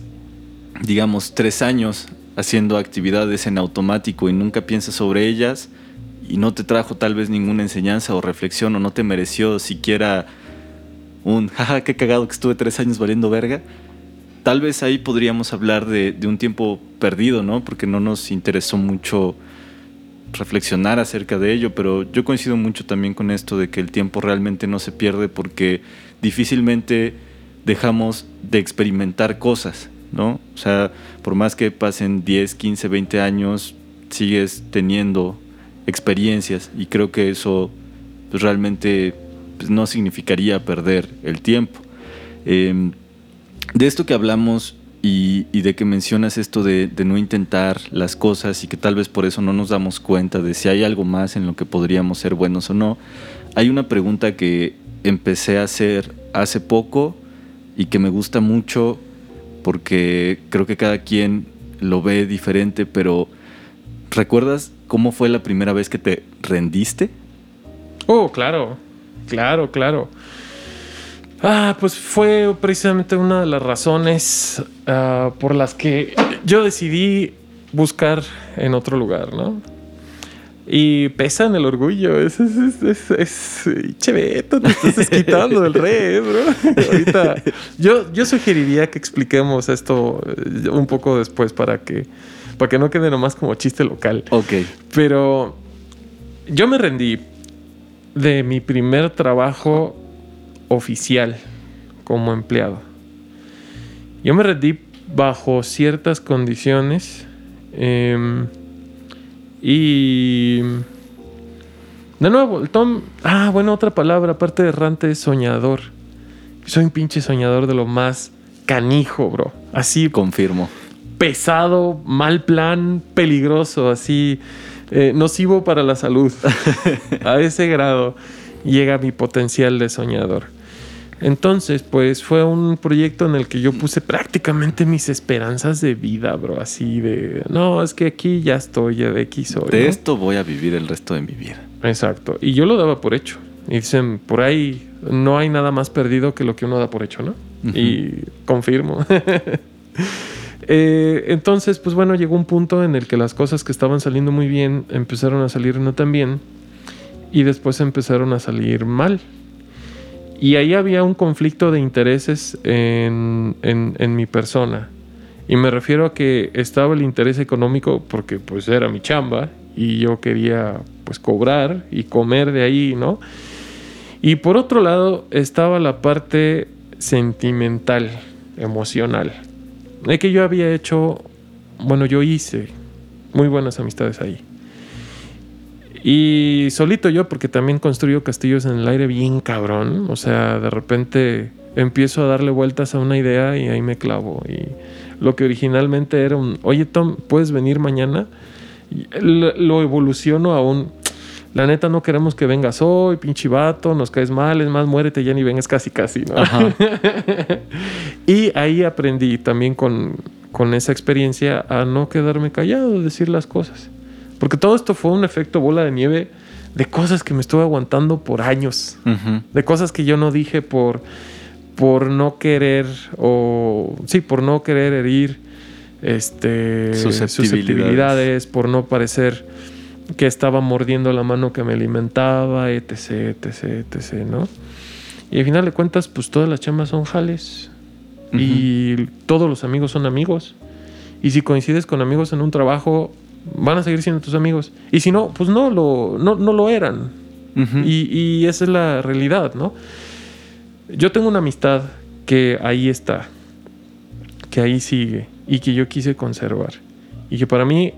digamos, tres años haciendo actividades en automático y nunca piensas sobre ellas y no te trajo tal vez ninguna enseñanza o reflexión o no te mereció siquiera un jaja, qué cagado que estuve tres años valiendo verga, tal vez ahí podríamos hablar de, de un tiempo perdido, ¿no? Porque no nos interesó mucho reflexionar acerca de ello, pero yo coincido mucho también con esto de que el tiempo realmente no se pierde porque difícilmente dejamos de experimentar cosas, ¿no? O sea, por más que pasen 10, 15, 20 años, sigues teniendo experiencias y creo que eso pues, realmente pues, no significaría perder el tiempo. Em, de esto que hablamos y, de que mencionas esto de, no intentar las cosas y que tal vez por eso no nos damos cuenta de si hay algo más en lo que podríamos ser buenos o no, hay una pregunta que empecé a hacer hace poco y que me gusta mucho porque creo que cada quien lo ve diferente, pero ¿recuerdas cómo fue la primera vez que te rendiste? Oh, claro, claro, claro. Ah, pues fue precisamente una de las razones uh, por las que yo decidí buscar en otro lugar, ¿no? Y pesa en el orgullo. Es, es, es, es, cheveto, te estás quitando del rey, bro. Ahorita, yo, yo sugeriría que expliquemos esto un poco después para que, para que no quede nomás como chiste local. Ok. Pero yo me rendí de mi primer trabajo oficial como empleado. Yo me rendí bajo ciertas condiciones. Eh, y. De nuevo, el Tom. Ah, bueno, otra palabra, aparte de errante, es soñador. Soy un pinche soñador de lo más canijo, bro. Así. Confirmo. Pesado, mal plan, peligroso, así. Eh, nocivo para la salud. A ese grado llega mi potencial de soñador. Entonces, pues fue un proyecto en el que yo puse prácticamente mis esperanzas de vida, bro. Así de, no, es que aquí ya estoy, ya de aquí soy. De ¿no? esto voy a vivir el resto de mi vida. Exacto. Y yo lo daba por hecho. Y dicen, por ahí no hay nada más perdido que lo que uno da por hecho, ¿no? Uh -huh. Y confirmo. eh, entonces, pues bueno, llegó un punto en el que las cosas que estaban saliendo muy bien empezaron a salir no tan bien. Y después empezaron a salir mal. Y ahí había un conflicto de intereses en, en, mi persona. Y me refiero a que estaba el interés económico porque pues era mi chamba y yo quería pues cobrar y comer de ahí, ¿no? Y por otro lado estaba la parte sentimental, emocional. De que yo había hecho, bueno, yo hice muy buenas amistades ahí. Y solito yo, porque también construyo castillos en el aire bien cabrón. O sea, de repente empiezo a darle vueltas a una idea y ahí me clavo. Y lo que originalmente era un, oye Tom, ¿puedes venir mañana? Lo evoluciono a un, la neta no queremos que vengas hoy, pinche vato, nos caes mal, es más, muérete ya ni vengas casi casi, ¿no? y ahí aprendí también con, con esa experiencia a no quedarme callado, decir las cosas. Porque todo esto fue un efecto bola de nieve de cosas que me estuve aguantando por años. Uh -huh. De cosas que yo no dije por, por no querer o... Sí, por no querer herir este, susceptibilidades. susceptibilidades, por no parecer que estaba mordiendo la mano que me alimentaba, etc, etc, etc, ¿no? Y al final de cuentas, pues todas las chamas son jales. Uh -huh. Y todos los amigos son amigos. Y si coincides con amigos en un trabajo, van a seguir siendo tus amigos. Y si no, pues no lo, no, no lo eran. Uh -huh. y, y, esa es la realidad, ¿no? Yo tengo una amistad que ahí está, que ahí sigue y que yo quise conservar. Y que para mí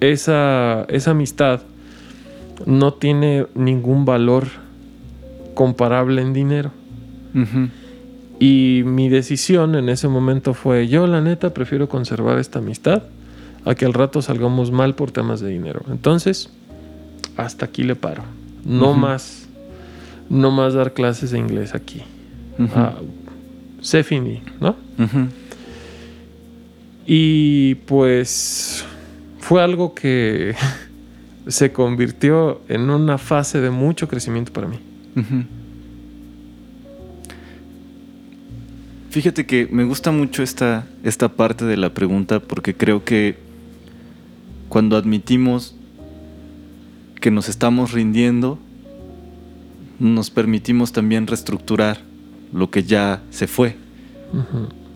esa, esa amistad no tiene ningún valor comparable en dinero. Uh -huh. Y mi decisión en ese momento fue, yo la neta prefiero conservar esta amistad a que al rato salgamos mal por temas de dinero. Entonces, hasta aquí le paro. No uh -huh. más, no más dar clases de inglés aquí. Uh -huh. ah, se finí, ¿no? Uh -huh. Y pues fue algo que se convirtió en una fase de mucho crecimiento para mí. Fíjate que me gusta mucho esta, esta parte de la pregunta porque creo que cuando admitimos que nos estamos rindiendo, nos permitimos también reestructurar lo que ya se fue.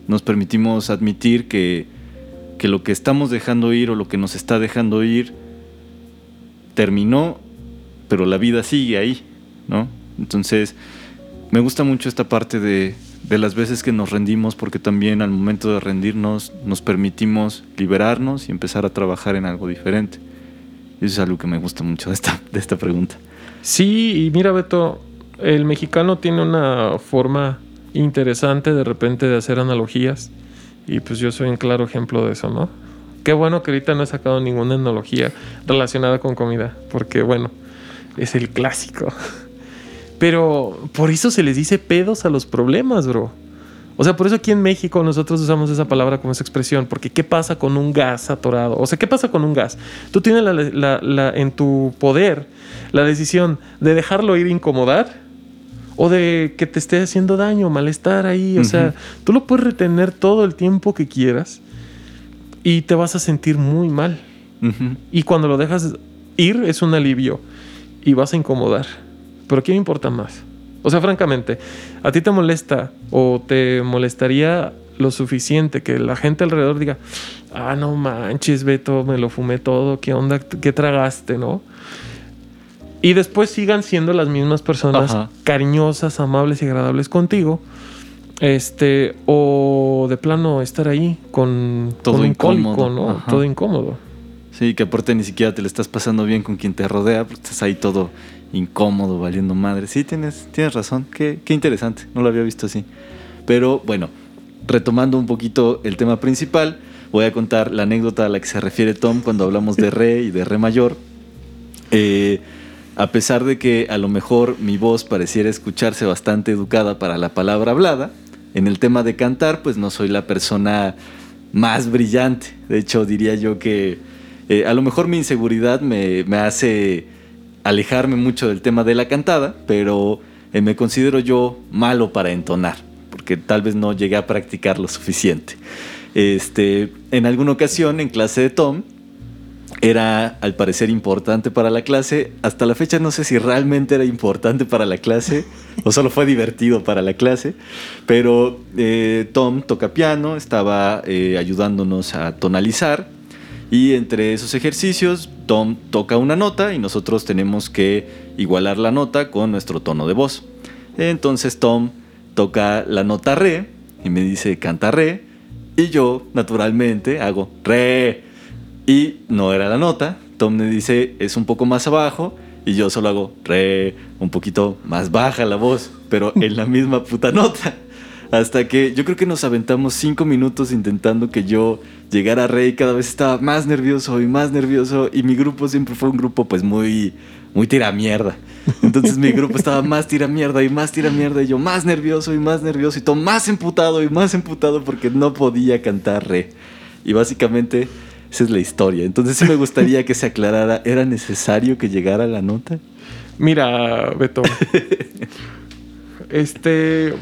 Nos permitimos admitir que, que lo que estamos dejando ir o lo que nos está dejando ir terminó, pero la vida sigue ahí, ¿no? Entonces, me gusta mucho esta parte de, de las veces que nos rendimos, porque también al momento de rendirnos nos permitimos liberarnos y empezar a trabajar en algo diferente. Eso es algo que me gusta mucho de esta, de esta pregunta. Sí, y mira Beto, el mexicano tiene una forma interesante de repente de hacer analogías. Y pues yo soy un claro ejemplo de eso, ¿no? Qué bueno que ahorita no he sacado ninguna analogía relacionada con comida, porque bueno, es el clásico. Pero por eso se les dice pedos a los problemas, bro. O sea, por eso aquí en México nosotros usamos esa palabra como esa expresión, porque ¿qué pasa con un gas atorado? O sea, ¿qué pasa con un gas? Tú tienes la, la, la, en tu poder la decisión de dejarlo ir incomodar o de que te esté haciendo daño, malestar ahí. O sea, tú lo puedes retener todo el tiempo que quieras y te vas a sentir muy mal. Y cuando lo dejas ir es un alivio y vas a incomodar. Pero ¿qué me importa más? O sea, francamente, ¿a ti te molesta o te molestaría lo suficiente que la gente alrededor diga, ah, no manches, Beto, me lo fumé todo, ¿qué onda? ¿Qué tragaste, no? Y después sigan siendo las mismas personas cariñosas, amables y agradables contigo. Este, o de plano estar ahí con todo incómodo, ¿no? Todo incómodo. Sí, que aparte ni siquiera te le estás pasando bien con quien te rodea, porque estás ahí todo incómodo, valiendo madre. Sí, tienes, tienes razón. Qué, qué interesante. No lo había visto así. Pero bueno, retomando un poquito el tema principal, voy a contar la anécdota a la que se refiere Tom cuando hablamos de re y de re mayor. Eh, a pesar de que a lo mejor mi voz pareciera escucharse bastante educada para la palabra hablada, en el tema de cantar, pues no soy la persona más brillante. De hecho, diría yo que eh, a lo mejor mi inseguridad me, me hace alejarme mucho del tema de la cantada, pero eh, me considero yo malo para entonar, porque tal vez no llegué a practicar lo suficiente. Este, en alguna ocasión en clase de Tom, era al parecer importante para la clase. Hasta la fecha no sé si realmente era importante para la clase o solo fue divertido para la clase, pero eh, Tom toca piano, estaba eh, ayudándonos a tonalizar y entre esos ejercicios, Tom toca una nota y nosotros tenemos que igualar la nota con nuestro tono de voz. Entonces Tom toca la nota re y me dice canta re y yo naturalmente hago re y no era la nota. Tom me dice es un poco más abajo y yo solo hago re un poquito más baja la voz, pero en la misma puta nota. Hasta que yo creo que nos aventamos cinco minutos intentando que yo llegara a Rey. Cada vez estaba más nervioso y más nervioso. Y mi grupo siempre fue un grupo pues muy, muy tiramierda. Entonces mi grupo estaba más tiramierda y más tiramierda. Y yo más nervioso y más nervioso. Y todo más emputado y más emputado porque no podía cantar Re. Y básicamente esa es la historia. Entonces sí me gustaría que se aclarara. ¿Era necesario que llegara la nota? Mira, Beto. este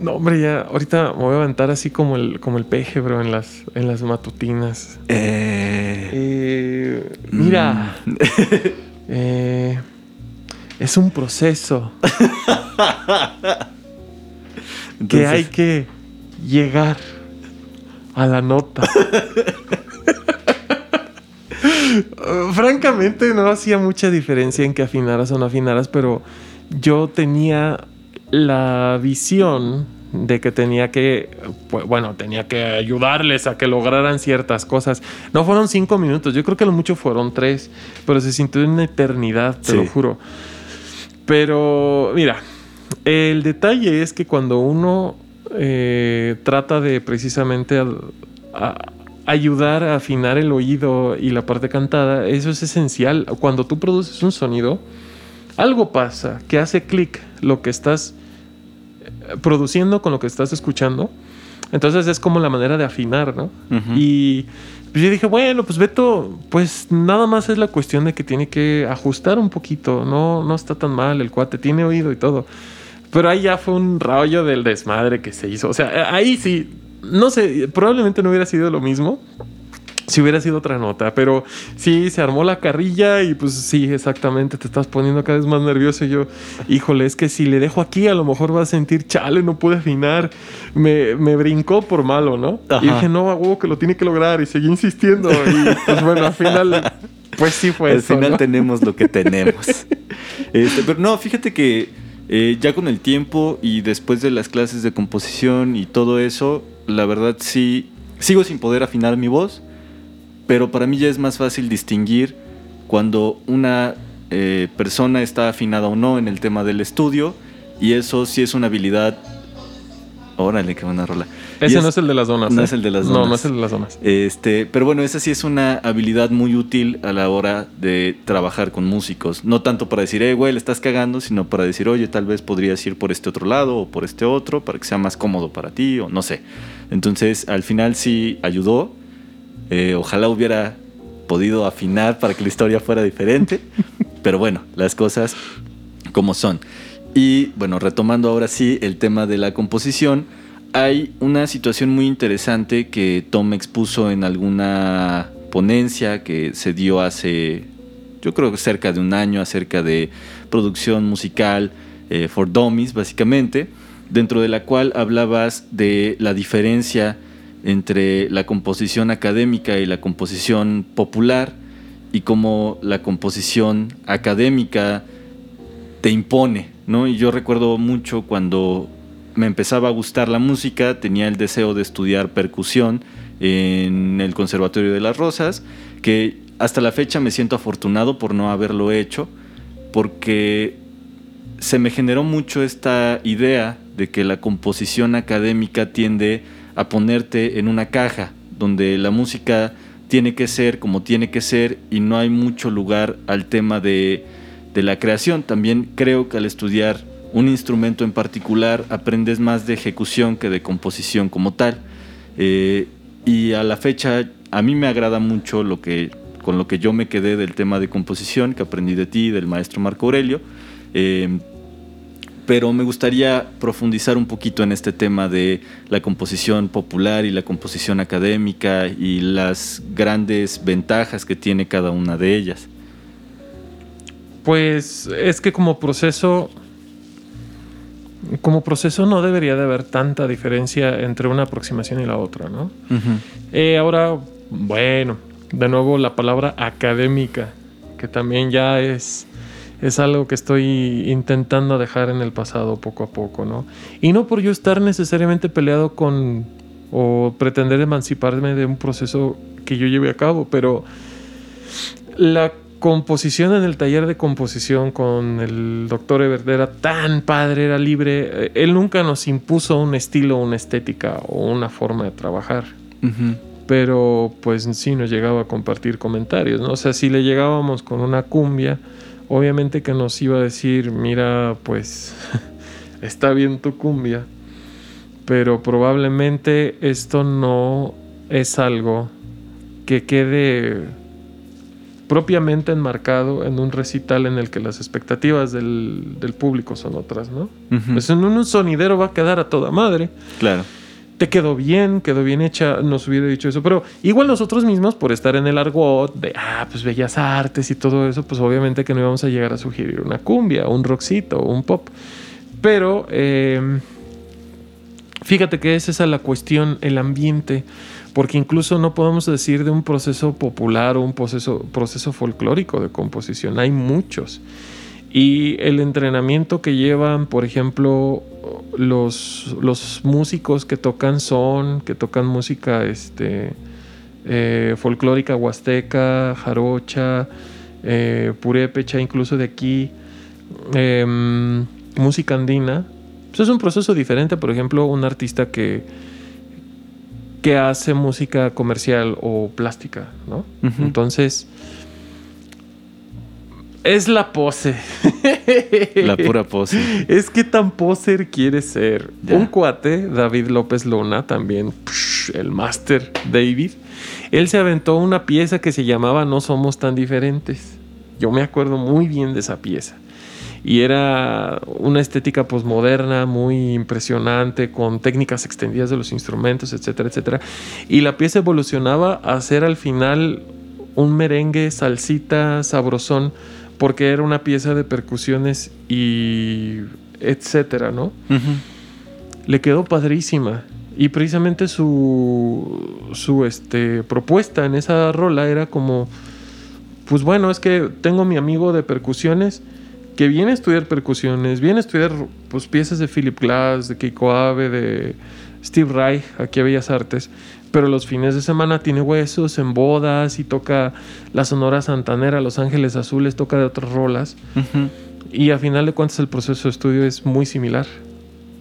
no, hombre, ya ahorita me voy a aventar así como el, como el peje, bro, en las, en las matutinas. Eh, eh mira, mm. eh, es un proceso que hay que llegar a la nota. Francamente no hacía mucha diferencia en que afinaras o no afinaras, pero yo tenía la visión de que tenía que, pues, bueno, tenía que ayudarles a que lograran ciertas cosas. No fueron cinco minutos, yo creo que lo mucho fueron tres, pero se sintió una eternidad, te lo juro. Pero, mira, el detalle es que cuando uno eh, trata de precisamente ayudar a afinar el oído y la parte cantada, eso es esencial. Cuando tú produces un sonido, algo pasa que hace clic lo que estás eh, produciendo con lo que estás escuchando. Entonces es como la manera de afinar, ¿no? Y pues yo dije, bueno, pues Beto, pues nada más es la cuestión de que tiene que ajustar un poquito, no, no está tan mal, el cuate tiene oído y todo. Pero ahí ya fue un rollo del desmadre que se hizo. O sea, ahí sí, no sé, probablemente no hubiera sido lo mismo si hubiera sido otra nota, pero sí, se armó la carrilla y pues sí, exactamente, te estás poniendo cada vez más nervioso y yo, híjole, es que si le dejo aquí a lo mejor va a sentir, chale, no pude afinar, me, me brincó por malo, ¿no? Y dije, no, huevo que lo tiene que lograr y seguí insistiendo y pues bueno, al final, pues sí fue Al eso, final ¿no? tenemos lo que tenemos. Este, pero no, fíjate que eh, ya con el tiempo y después de las clases de composición y todo eso, la verdad sí, sigo sin poder afinar mi voz, pero para mí ya es más fácil distinguir cuando una eh, persona está afinada o no en el tema del estudio y eso sí es una habilidad. Órale, qué buena rola. Ese no es el de las donas. no ¿eh? es el de las No, donas. no es el de las donas. Este, pero bueno, esa sí es una habilidad muy útil a la hora de trabajar con músicos. No tanto para decir, eh, güey, le estás cagando, sino para decir, oye, tal vez podrías ir por este otro lado o por este otro para que sea más cómodo para ti o no sé. Entonces, al final sí ayudó. Eh, ojalá hubiera podido afinar para que la historia fuera diferente. pero bueno, las cosas como son. Y bueno, retomando ahora sí el tema de la composición, hay una situación muy interesante que Tom expuso en alguna ponencia que se dio hace, yo creo que cerca de un año, acerca de producción musical eh, for dummies, básicamente, dentro de la cual hablabas de la diferencia entre la composición académica y la composición popular y cómo la composición académica te impone, ¿no? Y yo recuerdo mucho cuando me empezaba a gustar la música, tenía el deseo de estudiar percusión en el Conservatorio de las Rosas, que hasta la fecha me siento afortunado por no haberlo hecho, porque se me generó mucho esta idea de que la composición académica tiende a ponerte en una caja, donde la música tiene que ser como tiene que ser y no hay mucho lugar al tema de, de la creación. También creo que al estudiar un instrumento en particular aprendes más de ejecución que de composición como tal. Eh, y a la fecha a mí me agrada mucho lo que, con lo que yo me quedé del tema de composición que aprendí de ti, del maestro Marco Aurelio. Eh, pero me gustaría profundizar un poquito en este tema de la composición popular y la composición académica y las grandes ventajas que tiene cada una de ellas. Pues es que como proceso, como proceso no debería de haber tanta diferencia entre una aproximación y la otra, ¿no? Eh, ahora, bueno, de nuevo la palabra académica, que también ya es, es algo que estoy intentando dejar en el pasado poco a poco, ¿no? Y no por yo estar necesariamente peleado con o pretender emanciparme de un proceso que yo lleve a cabo, pero la composición en el taller de composición con el doctor Ebert era tan padre, era libre. Eh, Él nunca nos impuso un estilo, una estética o una forma de trabajar pero pues sí nos llegaba a compartir comentarios, ¿no? O sea, si le llegábamos con una cumbia, obviamente que nos iba a decir, mira, pues está bien tu cumbia, pero probablemente esto no es algo que quede propiamente enmarcado en un recital en el que las expectativas del, del público son otras, ¿no? Ujú. Pues en un sonidero va a quedar a toda madre Claro. Te quedó bien, quedó bien hecha, nos hubiera dicho eso. Pero igual nosotros mismos, por estar en el argot de, ah, pues bellas artes y todo eso, pues obviamente que no íbamos a llegar a sugerir una cumbia, un rockcito, un pop. Pero eh, fíjate que es esa la cuestión, el ambiente, porque incluso no podemos decir de un proceso popular o un proceso, proceso folclórico de composición, hay muchos. Y el entrenamiento que llevan, por ejemplo, los, los músicos que tocan son, que tocan música este, eh, folclórica huasteca, jarocha, eh, purépecha, incluso de aquí, em, música andina. Pues es un proceso diferente, por ejemplo, un artista que, que hace música comercial o plástica, ¿no? Entonces, es la pose. La pura pose. Es que tan poser quiere ser. Ya. Un cuate, David López Luna, también el máster David, él se aventó una pieza que se llamaba No somos tan diferentes. Yo me acuerdo muy bien de esa pieza. y era una estética posmoderna muy impresionante con técnicas extendidas de los instrumentos, etcétera, etcétera. Y la pieza evolucionaba a ser al final un merengue, salsita, sabrosón, porque era una pieza de percusiones y etcétera, ¿no? Le quedó padrísima. Y precisamente su, su este, propuesta en esa rola era como, pues bueno, es que tengo mi amigo de percusiones que viene a estudiar percusiones, viene a estudiar pues, piezas de Philip Glass, de Keiko Ave, de Steve Reich, aquí a Bellas Artes, pero los fines de semana tiene huesos en bodas y toca la Sonora Santanera, Los Ángeles Azules, toca de otras rolas. Y a final de cuentas el proceso de estudio es muy similar.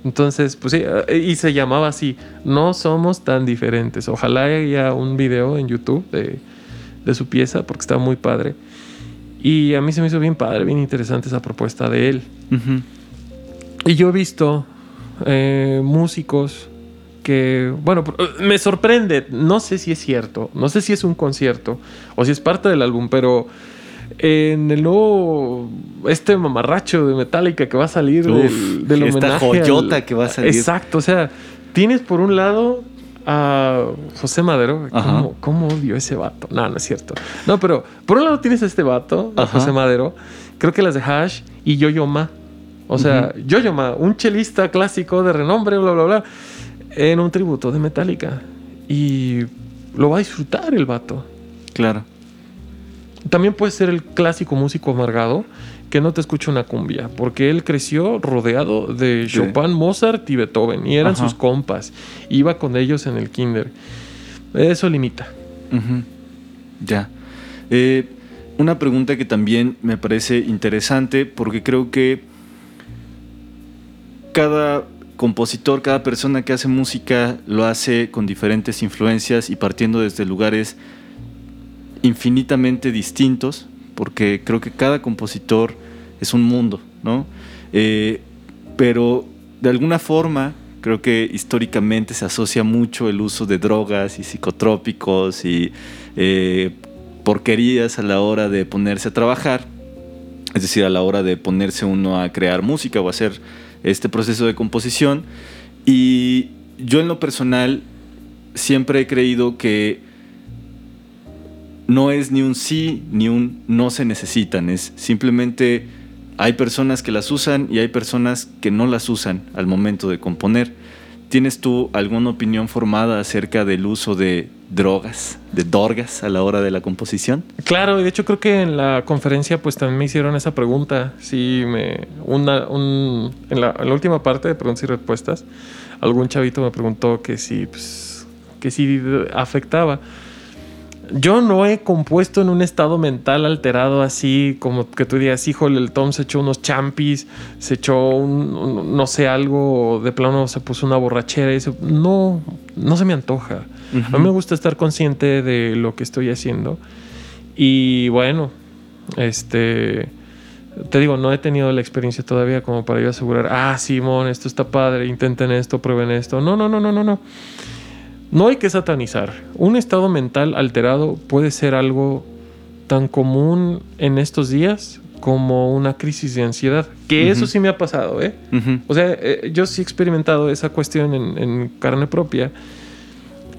Entonces, pues sí, y se llamaba así, no somos tan diferentes. Ojalá haya un video en YouTube de, su pieza, porque está muy padre. Y a mí se me hizo bien padre, bien interesante esa propuesta de él. Y yo he visto eh, músicos que, bueno, me sorprende, no sé si es cierto, no sé si es un concierto o si es parte del álbum, pero en el nuevo este mamarracho de Metallica que va a salir del, del, esta joyota que va a salir. Exacto o sea tienes por un lado a José Madero ¿Cómo, ¿Cómo, odio ese vato no no es cierto. No pero por un lado tienes a este vato a José Madero creo que las de Hash y Yo-Yo Ma. O sea Yo-Yo Ma un chelista clásico de renombre bla bla bla en un tributo de Metallica. Y lo va a disfrutar el vato. Claro. También puede ser el clásico músico amargado que no te escucha una cumbia, porque él creció rodeado de Chopin, Mozart y Beethoven, y eran sus compas, iba con ellos en el kinder. Eso limita. Ya. Eh, una pregunta que también me parece interesante, porque creo que cada compositor, cada persona que hace música lo hace con diferentes influencias y partiendo desde lugares infinitamente distintos, porque creo que cada compositor es un mundo, ¿no? Eh, pero de alguna forma creo que históricamente se asocia mucho el uso de drogas y psicotrópicos y eh, porquerías a la hora de ponerse a trabajar, es decir, a la hora de ponerse uno a crear música o hacer este proceso de composición. Y yo en lo personal siempre he creído que no es ni un sí ni un no se necesitan, es simplemente hay personas que las usan y hay personas que no las usan al momento de componer. ¿Tienes tú alguna opinión formada acerca del uso de drogas, de dorgas a la hora de la composición? Claro, de hecho creo que en la conferencia pues también me hicieron esa pregunta. Sí, me, una, en, la, última parte de preguntas y respuestas, algún chavito me preguntó que si, pues, que si afectaba. Yo no he compuesto en un estado mental alterado así como que tú digas, híjole, el Tom se echó unos champis, se echó un, no sé, algo de plano se puso una borrachera y eso. No, no se me antoja. A mí me gusta estar consciente de lo que estoy haciendo. Y bueno, este, te digo, no he tenido la experiencia todavía como para yo asegurar, ah, Simón, esto está padre, intenten esto, prueben esto. No, no, no, no, no, no. No hay que satanizar. Un estado mental alterado puede ser algo tan común en estos días como una crisis de ansiedad. Que eso sí me ha pasado, ¿eh? O sea, eh, yo sí he experimentado esa cuestión en, carne propia.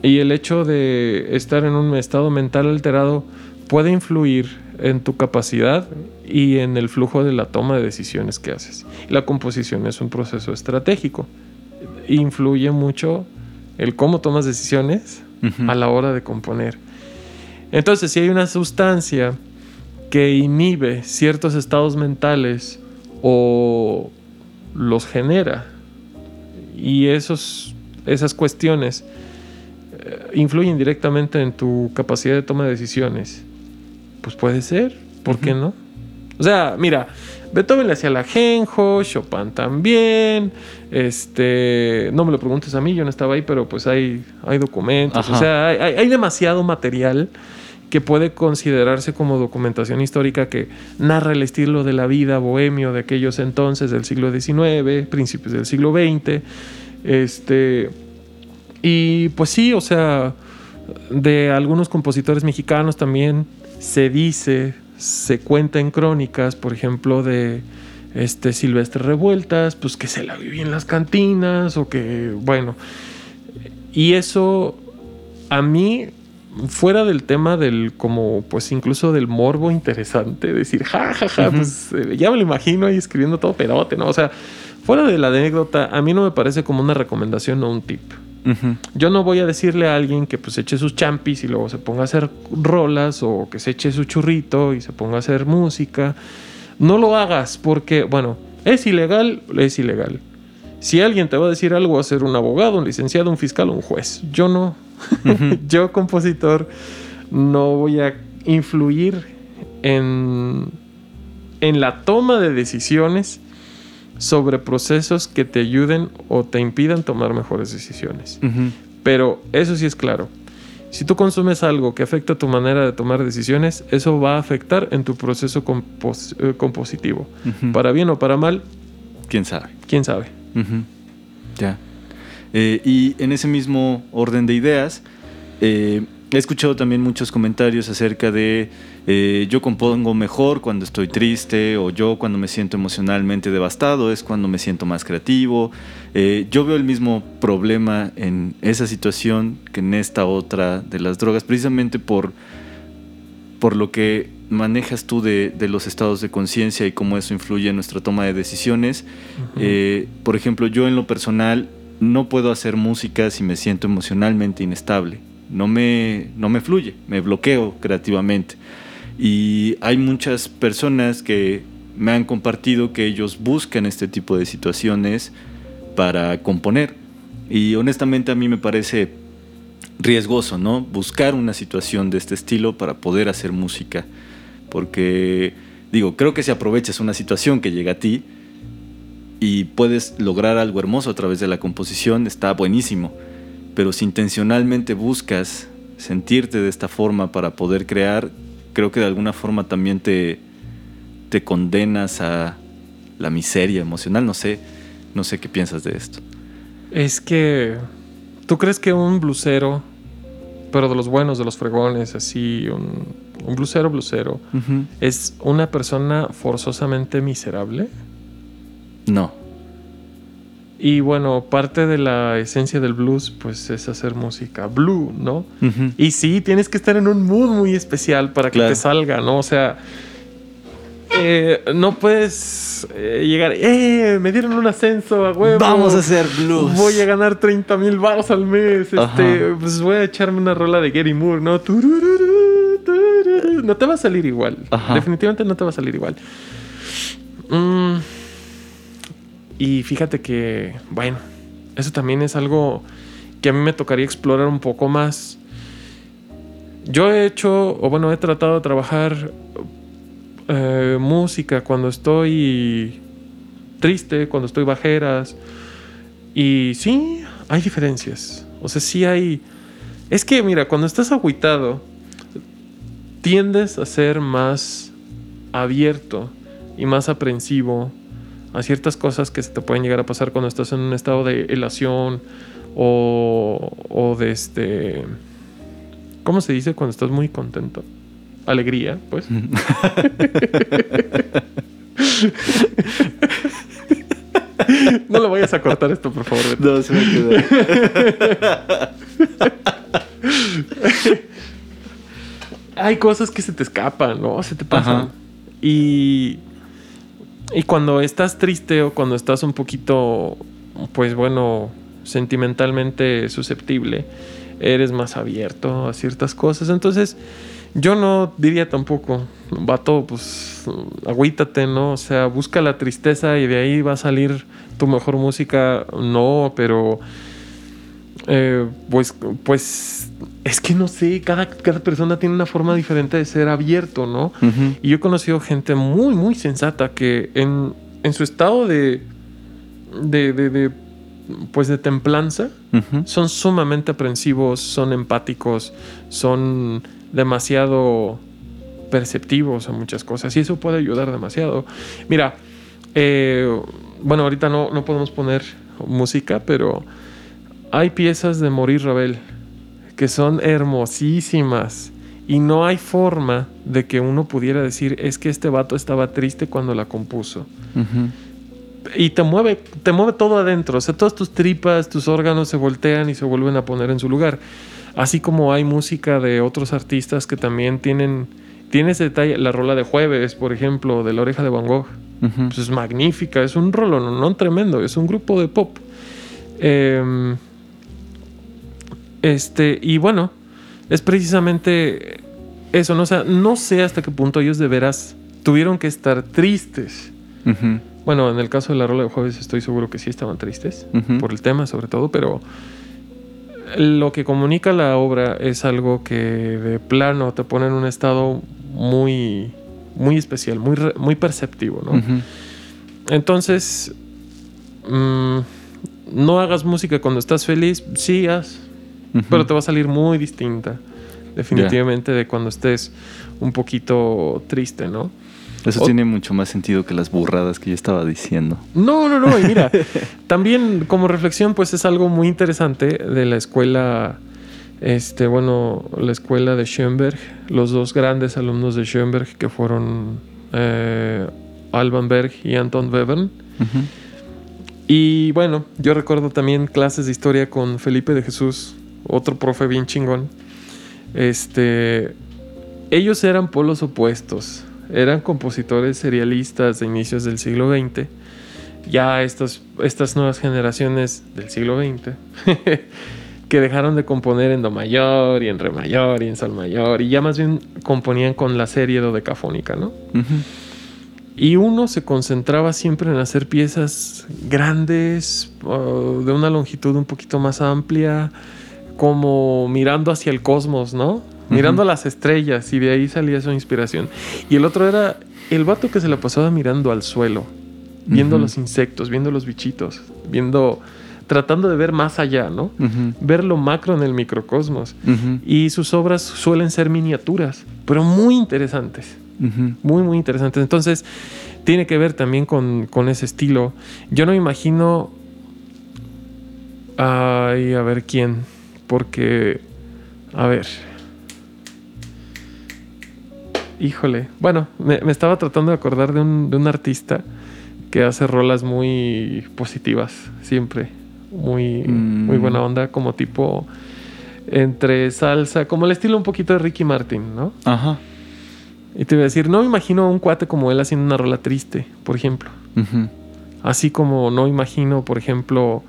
Y el hecho de estar en un estado mental alterado puede influir en tu capacidad y en el flujo de la toma de decisiones que haces. La composición es un proceso estratégico. Influye mucho el cómo tomas decisiones a la hora de componer. Entonces, si hay una sustancia que inhibe ciertos estados mentales o los genera y esos, esas cuestiones eh, influyen directamente en tu capacidad de toma de decisiones, pues puede ser, ¿por qué no? O sea, mira, Beethoven le hacía la genjo, Chopin también. Este, no me lo preguntes a mí, yo no estaba ahí, pero pues hay, hay documentos. O sea, hay, demasiado material que puede considerarse como documentación histórica que narra el estilo de la vida bohemio de aquellos entonces del siglo XIX, principios del siglo XX. Este, y pues sí, o sea, de algunos compositores mexicanos también se dice se cuenta en crónicas, por ejemplo, de este Silvestre Revueltas, pues que se la vivía en las cantinas o que, bueno. Y eso a mí fuera del tema del como pues incluso del morbo interesante, decir, ja, ja, ja, pues eh, ya me lo imagino ahí escribiendo todo perote, ¿no? O sea, fuera de la anécdota, a mí no me parece como una recomendación o un tip. Yo no voy a decirle a alguien que pues eche sus champis y luego se ponga a hacer rolas o que se eche su churrito y se ponga a hacer música. No lo hagas porque, bueno, es ilegal, es ilegal. Si alguien te va a decir algo, va a ser un abogado, un licenciado, un fiscal o un juez. Yo no. Yo, compositor, no voy a influir en, en la toma de decisiones sobre procesos que te ayuden o te impidan tomar mejores decisiones. Pero eso sí es claro. Si tú consumes algo que afecta tu manera de tomar decisiones, eso va a afectar en tu proceso eh, compositivo. Para bien o para mal. ¿Quién sabe? ¿Quién sabe? Ya. Eh, y en ese mismo orden de ideas, eh, he escuchado también muchos comentarios acerca de eh, yo compongo mejor cuando estoy triste o yo cuando me siento emocionalmente devastado es cuando me siento más creativo. Eh, yo veo el mismo problema en esa situación que en esta otra de las drogas, precisamente por, por lo que manejas tú de, los estados de conciencia y cómo eso influye en nuestra toma de decisiones. Eh, por ejemplo, yo en lo personal no puedo hacer música si me siento emocionalmente inestable. No me, no me fluye, me bloqueo creativamente. Y hay muchas personas que me han compartido que ellos buscan este tipo de situaciones para componer. Y honestamente a mí me parece riesgoso, ¿no? Buscar una situación de este estilo para poder hacer música. Porque, digo, creo que si aprovechas una situación que llega a ti y puedes lograr algo hermoso a través de la composición, está buenísimo. Pero si intencionalmente buscas sentirte de esta forma para poder crear, creo que de alguna forma también te, te condenas a la miseria emocional. No sé, no sé qué piensas de esto. Es que, ¿tú crees que un blusero, pero de los buenos, de los fregones, así, un, un blusero, blusero, es una persona forzosamente miserable? No. Y bueno, parte de la esencia del blues, pues es hacer música blue, ¿no? Y sí, tienes que estar en un mood muy especial para que te salga, ¿no? O sea, eh, no puedes eh, llegar, ¡eh! Me dieron un ascenso a huevo. Vamos a hacer blues. Voy a ganar 30 mil baros al mes. Este, pues voy a echarme una rola de Gary Moore, ¿no? No te va a salir igual. Definitivamente no te va a salir igual. Mmm y fíjate que, bueno, eso también es algo que a mí me tocaría explorar un poco más. Yo he hecho, o bueno, he tratado de trabajar eh, música cuando estoy triste, cuando estoy bajeras. Y sí, hay diferencias. O sea, sí hay... Es que, mira, cuando estás agüitado, tiendes a ser más abierto y más aprensivo a ciertas cosas que se te pueden llegar a pasar cuando estás en un estado de elación o, o de este... ¿Cómo se dice cuando estás muy contento? Alegría, pues. no lo vayas a cortar esto, por favor. No, se me quedó. Hay cosas que se te escapan, ¿no? Se te pasan. Y y cuando estás triste o cuando estás un poquito, pues bueno, sentimentalmente susceptible, eres más abierto a ciertas cosas. Entonces, yo no diría tampoco, vato, pues agüítate, ¿no? O sea, busca la tristeza y de ahí va a salir tu mejor música. No, pero eh, pues, pues es que no sé, cada, cada persona tiene una forma diferente de ser abierto, ¿no? Y yo he conocido gente muy, muy sensata que en, su estado de, de, pues de templanza, son sumamente aprensivos, son empáticos, son demasiado perceptivos a muchas cosas y eso puede ayudar demasiado. Mira, eh, bueno, ahorita no, no podemos poner música, pero hay piezas de Maurice Ravel que son hermosísimas Y no hay forma de que uno pudiera decir, es que este vato estaba triste cuando la compuso. Y te mueve, te mueve todo adentro. O sea, todas tus tripas, tus órganos se voltean y se vuelven a poner en su lugar. Así como hay música de otros artistas que también tienen, tiene ese detalle. La rola de Jueves, por ejemplo, de La Oreja de Van Gogh. Pues es magnífica, es un rolo, no, no tremendo, es un grupo de pop. Em, este, y bueno, es precisamente eso, ¿no? O sea, no sé hasta qué punto ellos de veras tuvieron que estar tristes. Bueno, en el caso de la rola de jueves estoy seguro que sí estaban tristes, por el tema sobre todo, pero lo que comunica la obra es algo que de plano te pone en un estado muy, muy especial, muy, muy perceptivo, ¿no? Entonces, mm, no hagas música cuando estás feliz, sí haz, Pero te va a salir muy distinta, definitivamente, de cuando estés un poquito triste, ¿no? Eso O- tiene mucho más sentido que las burradas que yo estaba diciendo. No, no, no, y mira, también como reflexión, pues es algo muy interesante de la escuela, este, bueno, la escuela de Schoenberg, los dos grandes alumnos de Schoenberg que fueron eh, Alban Berg y Anton Webern. Y bueno, yo recuerdo también clases de historia con Felipe de Jesús, otro profe bien chingón. Este, ellos eran polos opuestos, eran compositores serialistas de inicios del siglo XX. Ya estas, estas nuevas generaciones del siglo XX que dejaron de componer en do mayor y en re mayor y en sol mayor y ya más bien componían con la serie dodecafónica, ¿no? Y uno se concentraba siempre en hacer piezas grandes, uh, de una longitud un poquito más amplia, como mirando hacia el cosmos, ¿no? Mirando a las estrellas y de ahí salía su inspiración. Y el otro era el vato que se la pasaba mirando al suelo, viendo los insectos, viendo los bichitos, viendo, tratando de ver más allá, ¿no? Ver lo macro en el microcosmos. Y sus obras suelen ser miniaturas, pero muy interesantes muy, muy interesantes. Entonces, tiene que ver también con, con ese estilo. Yo no me imagino. Ay, a ver quién. Porque. A ver. Híjole. Bueno, me, me estaba tratando de acordar de un, de un artista que hace rolas muy positivas, siempre. Muy, Mm. muy buena onda, como tipo. Entre salsa, como el estilo un poquito de Ricky Martin, ¿no? Ajá. Y te voy a decir, no me imagino a un cuate como él haciendo una rola triste, por ejemplo. Ujú. Así como no imagino, por ejemplo,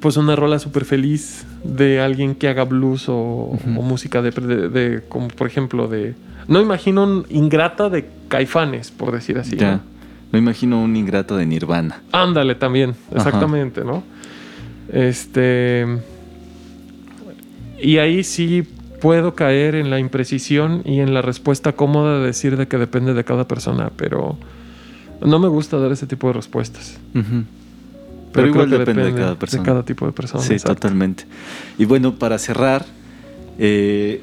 pues una rola súper feliz de alguien que haga blues o, música de, de- de- como por ejemplo, de... No imagino un ingrata de caifanes, por decir así. Ya. ¿no? No imagino un ingrato de Nirvana. Ándale también, exactamente, ¿no? Este... Y ahí sí puedo caer en la imprecisión y en la respuesta cómoda de decir de que depende de cada persona, pero no me gusta dar ese tipo de respuestas. Pero, creo igual que depende, de cada persona. De cada tipo de persona. Sí, exacto. totalmente. Y bueno, para cerrar, eh,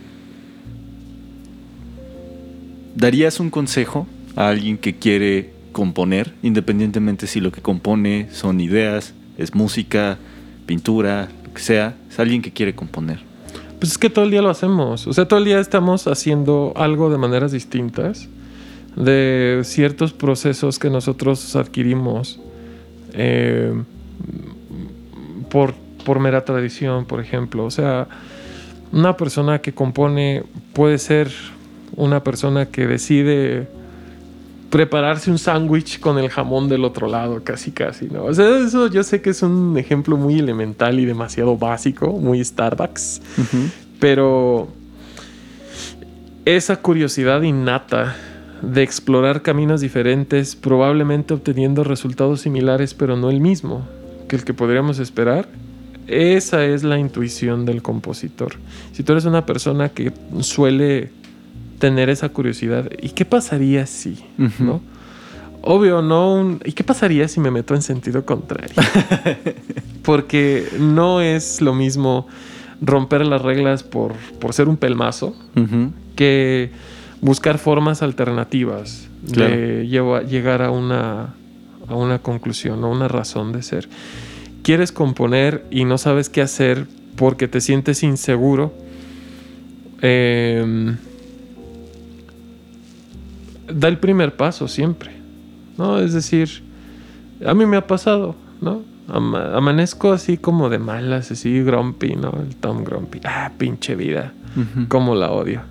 ¿darías un consejo a alguien que quiere componer, independientemente si lo que compone son ideas, es música, pintura, lo que sea? Es alguien que quiere componer. Pues es que todo el día lo hacemos. O sea, todo el día estamos haciendo algo de maneras distintas. De ciertos procesos que nosotros adquirimos eh, por, por mera tradición, por ejemplo. O sea, una persona que compone puede ser una persona que decide prepararse un sándwich con el jamón del otro lado, casi casi, ¿no? O sea, eso yo sé que es un ejemplo muy elemental y demasiado básico, muy Starbucks, pero esa curiosidad innata de explorar caminos diferentes, probablemente obteniendo resultados similares, pero no el mismo que el que podríamos esperar, esa es la intuición del compositor. Si tú eres una persona que suele tener esa curiosidad, ¿y qué pasaría si? ¿No? Obvio, no. un- ¿Y qué pasaría si me meto en sentido contrario? Porque no es lo mismo romper las reglas por, por ser un pelmazo que buscar formas alternativas Claro. de llegar a una, a una conclusión o una razón de ser. Quieres componer y no sabes qué hacer porque te sientes inseguro. em, da el primer paso siempre, ¿no? Es decir, a mí me ha pasado, ¿no? Ama- amanezco así como de malas, así grumpy, ¿no? El Tom Grumpy. Ah, pinche vida. Ujú. Cómo la odio.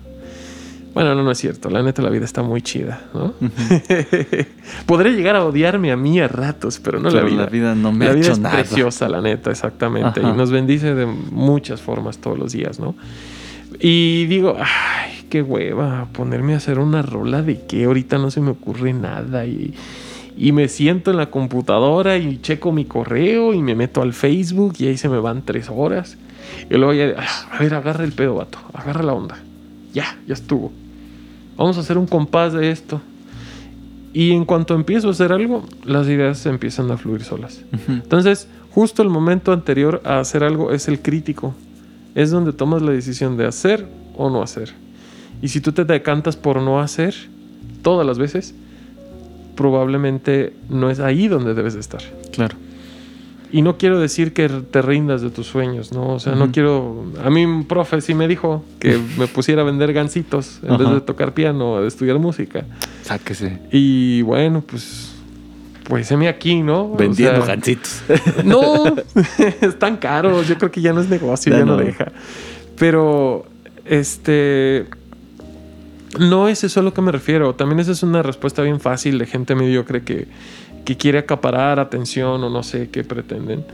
Bueno, no, no es cierto. La neta, la vida está muy chida, ¿no? Podré llegar a odiarme a mí a ratos, pero no Pero la vida. la vida no me la ha vida hecho es nada. preciosa, la neta, exactamente. Ajá. Y nos bendice de muchas formas todos los días, ¿no? Y digo, ay, qué hueva, ponerme a hacer una rola de que ahorita no se me ocurre nada. Y, y me siento en la computadora y checo mi correo y me meto al Facebook y ahí se me van tres horas. Y luego ya, ah, a ver, agarra el pedo, vato, agarra la onda. Ya, ya estuvo. Vamos a hacer un compás de esto. Y en cuanto empiezo a hacer algo, las ideas empiezan a fluir solas. Entonces, justo el momento anterior a hacer algo es el crítico. Es donde tomas la decisión de hacer o no hacer. Y si tú te decantas por no hacer, todas las veces, probablemente no es ahí donde debes de estar. Claro. Y no quiero decir que te rindas de tus sueños, ¿no? O sea, no quiero... A mí un profe sí me dijo que me pusiera a vender gancitos en vez de tocar piano o de estudiar música. Sáquese. Y bueno, pues... Pues heme aquí, ¿no? O Vendiendo sea, gancitos. No, es tan caro. Yo creo que ya no es negocio, Ya ya, no. no. deja. Pero, este. No es eso a lo que me refiero. También esa es una respuesta bien fácil de gente mediocre que, que quiere acaparar atención o no sé qué pretenden.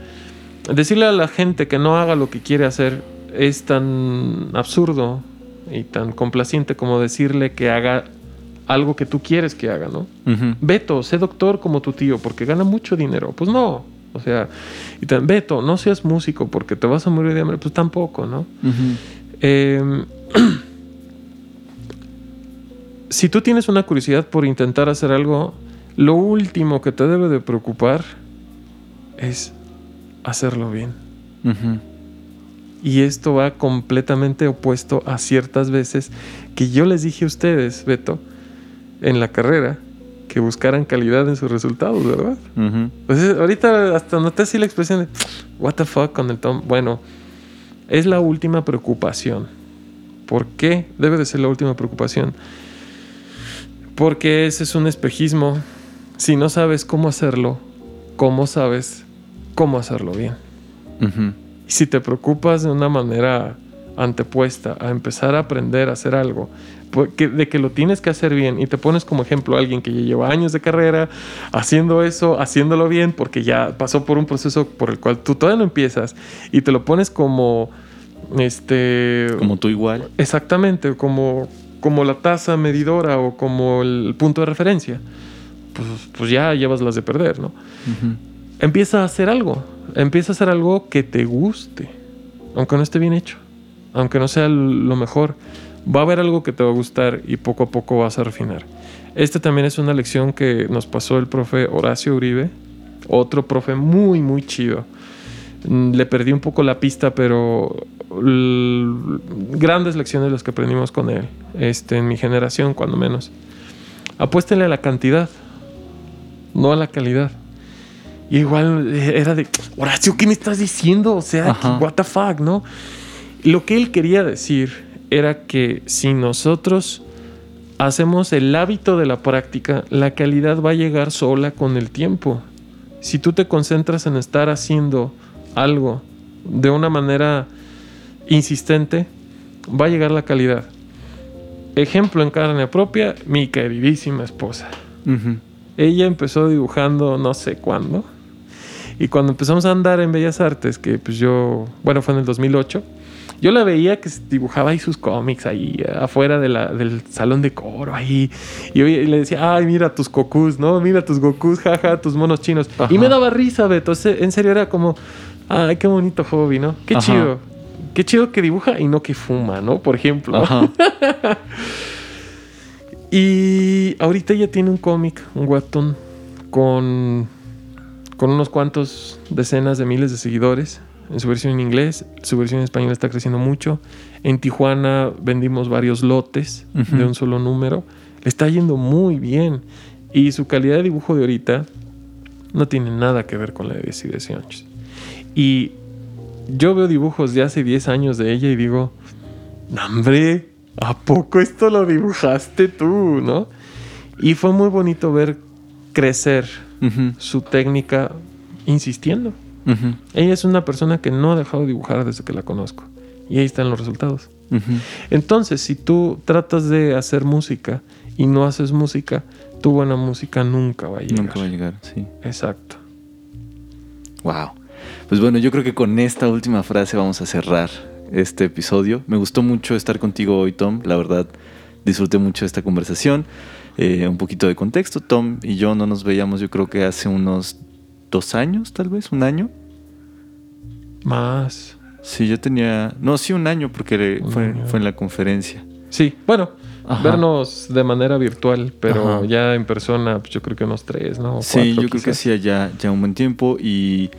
Decirle a la gente que no haga lo que quiere hacer es tan absurdo y tan complaciente como decirle que haga algo que tú quieres que haga, ¿no? Ujú. Beto, sé doctor como tu tío porque gana mucho dinero. Pues no. O sea, y tan- Beto, no seas músico porque te vas a morir de hambre. Pues tampoco, ¿no? Eh, si tú tienes una curiosidad por intentar hacer algo, lo último que te debe de preocupar es hacerlo bien. Y esto va completamente opuesto a ciertas veces que yo les dije a ustedes, Beto, en la carrera, que buscaran calidad en sus resultados, ¿verdad? Ujú. Pues ahorita hasta noté así la expresión de what the fuck con el Tom. Bueno, es la última preocupación. ¿Por qué debe de ser la última preocupación? Porque ese es un espejismo. Si no sabes cómo hacerlo, ¿cómo sabes cómo hacerlo bien? Si te preocupas de una manera antepuesta a empezar a aprender a hacer algo, porque de que lo tienes que hacer bien y te pones como ejemplo a alguien que ya lleva años de carrera haciendo eso, haciéndolo bien, porque ya pasó por un proceso por el cual tú todavía no empiezas y te lo pones como este Como tú igual. exactamente como como la tasa medidora o como el punto de referencia. Pues, pues ya llevas las de perder, ¿no? Empieza a hacer algo. Empieza a hacer algo que te guste. Aunque no esté bien hecho. Aunque no sea lo mejor. Va a haber algo que te va a gustar y poco a poco vas a refinar. Este también es una lección que nos pasó el profe Horacio Uribe. Otro profe muy, muy chido. Mm, Le perdí un poco la pista, pero grandes lecciones las que aprendimos con él. Este, en mi generación, cuando menos. Apuéstenle a la cantidad, no a la calidad. Y igual eh, era de, Horacio, ¿qué me estás diciendo? O sea, Ajá. what the fuck, ¿no? Lo que él quería decir era que si nosotros hacemos el hábito de la práctica, la calidad va a llegar sola con el tiempo. Si tú te concentras en estar haciendo algo de una manera insistente, va a llegar la calidad. Ejemplo en carne propia, mi queridísima esposa. Ella empezó dibujando no sé cuándo. Y cuando empezamos a andar en Bellas Artes, que pues yo, bueno, fue en el 2008, yo la veía que dibujaba ahí sus cómics ahí eh, afuera de la- del salón de coro ahí. Y, yo- y le decía, ay, mira tus Gokus, ¿no? Mira tus Gokus, jaja, tus monos chinos. Ajá. Y me daba risa, Beto. En serio era como, ay, qué bonito hobby, ¿no? Qué Ajá. chido. Qué chido que dibuja y no que fuma, ¿no? Por ejemplo. Ajá. Y ahorita ella tiene un cómic, un webtoon, con, con unos cuantos decenas de miles de seguidores. En su versión en inglés, su versión en español está creciendo mucho. En Tijuana vendimos varios lotes de un solo número. Le está yendo muy bien. Y su calidad de dibujo de ahorita no tiene nada que ver con la de 10 y 10 años. Y yo veo dibujos de hace 10 años de ella y digo, hombre, ¿a poco esto lo dibujaste tú, no? Y fue muy bonito ver crecer su técnica insistiendo. Ella es una persona que no ha dejado de dibujar desde que la conozco. Y ahí están los resultados. Entonces, si tú tratas de hacer música y no haces música, tu buena música nunca va a llegar. Nunca va a llegar, sí. Exacto. Wow. Pues bueno, yo creo que con esta última frase vamos a cerrar este episodio. Me gustó mucho estar contigo hoy, Tom. La verdad, disfruté mucho esta conversación. Eh, un poquito de contexto. Tom y yo no nos veíamos, yo creo que hace unos dos años, tal vez, un año. Más. Sí, yo tenía. No, sí, un año, porque Un fue, año. fue en la conferencia. Sí, bueno, Ajá. vernos de manera virtual, pero Ajá. ya en persona, pues yo creo que unos tres, ¿no? O Sí, cuatro, yo creo que sí, ya, ya un buen tiempo. Y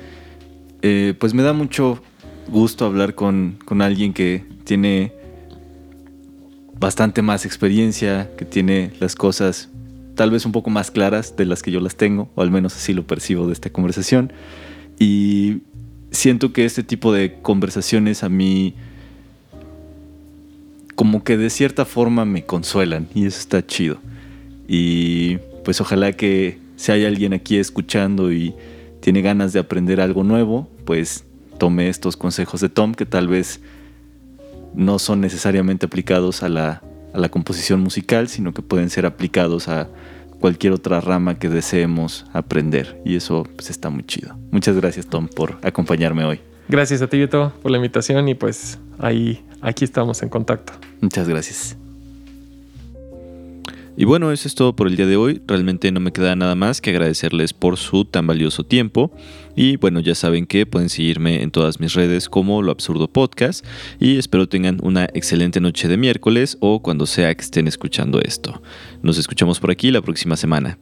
eh, pues me da mucho gusto hablar con, con alguien que tiene bastante más experiencia, que tiene las cosas tal vez un poco más claras de las que yo las tengo, o al menos así lo percibo de esta conversación. Y siento que este tipo de conversaciones a mí como que de cierta forma me consuelan y eso está chido. Y pues ojalá que si hay alguien aquí escuchando y tiene ganas de aprender algo nuevo, pues tome estos consejos de Tom que tal vez no son necesariamente aplicados a la, a la composición musical, sino que pueden ser aplicados a cualquier otra rama que deseemos aprender. Y eso pues está muy chido. Muchas gracias Tom por acompañarme hoy. Gracias a ti, Beto, por la invitación y pues ahí, aquí estamos en contacto. Muchas gracias. Y bueno, eso es todo por el día de hoy. Realmente no me queda nada más que agradecerles por su tan valioso tiempo. Y bueno, ya saben que pueden seguirme en todas mis redes como Lo Absurdo Podcast. Y espero tengan una excelente noche de miércoles o cuando sea que estén escuchando esto. Nos escuchamos por aquí la próxima semana.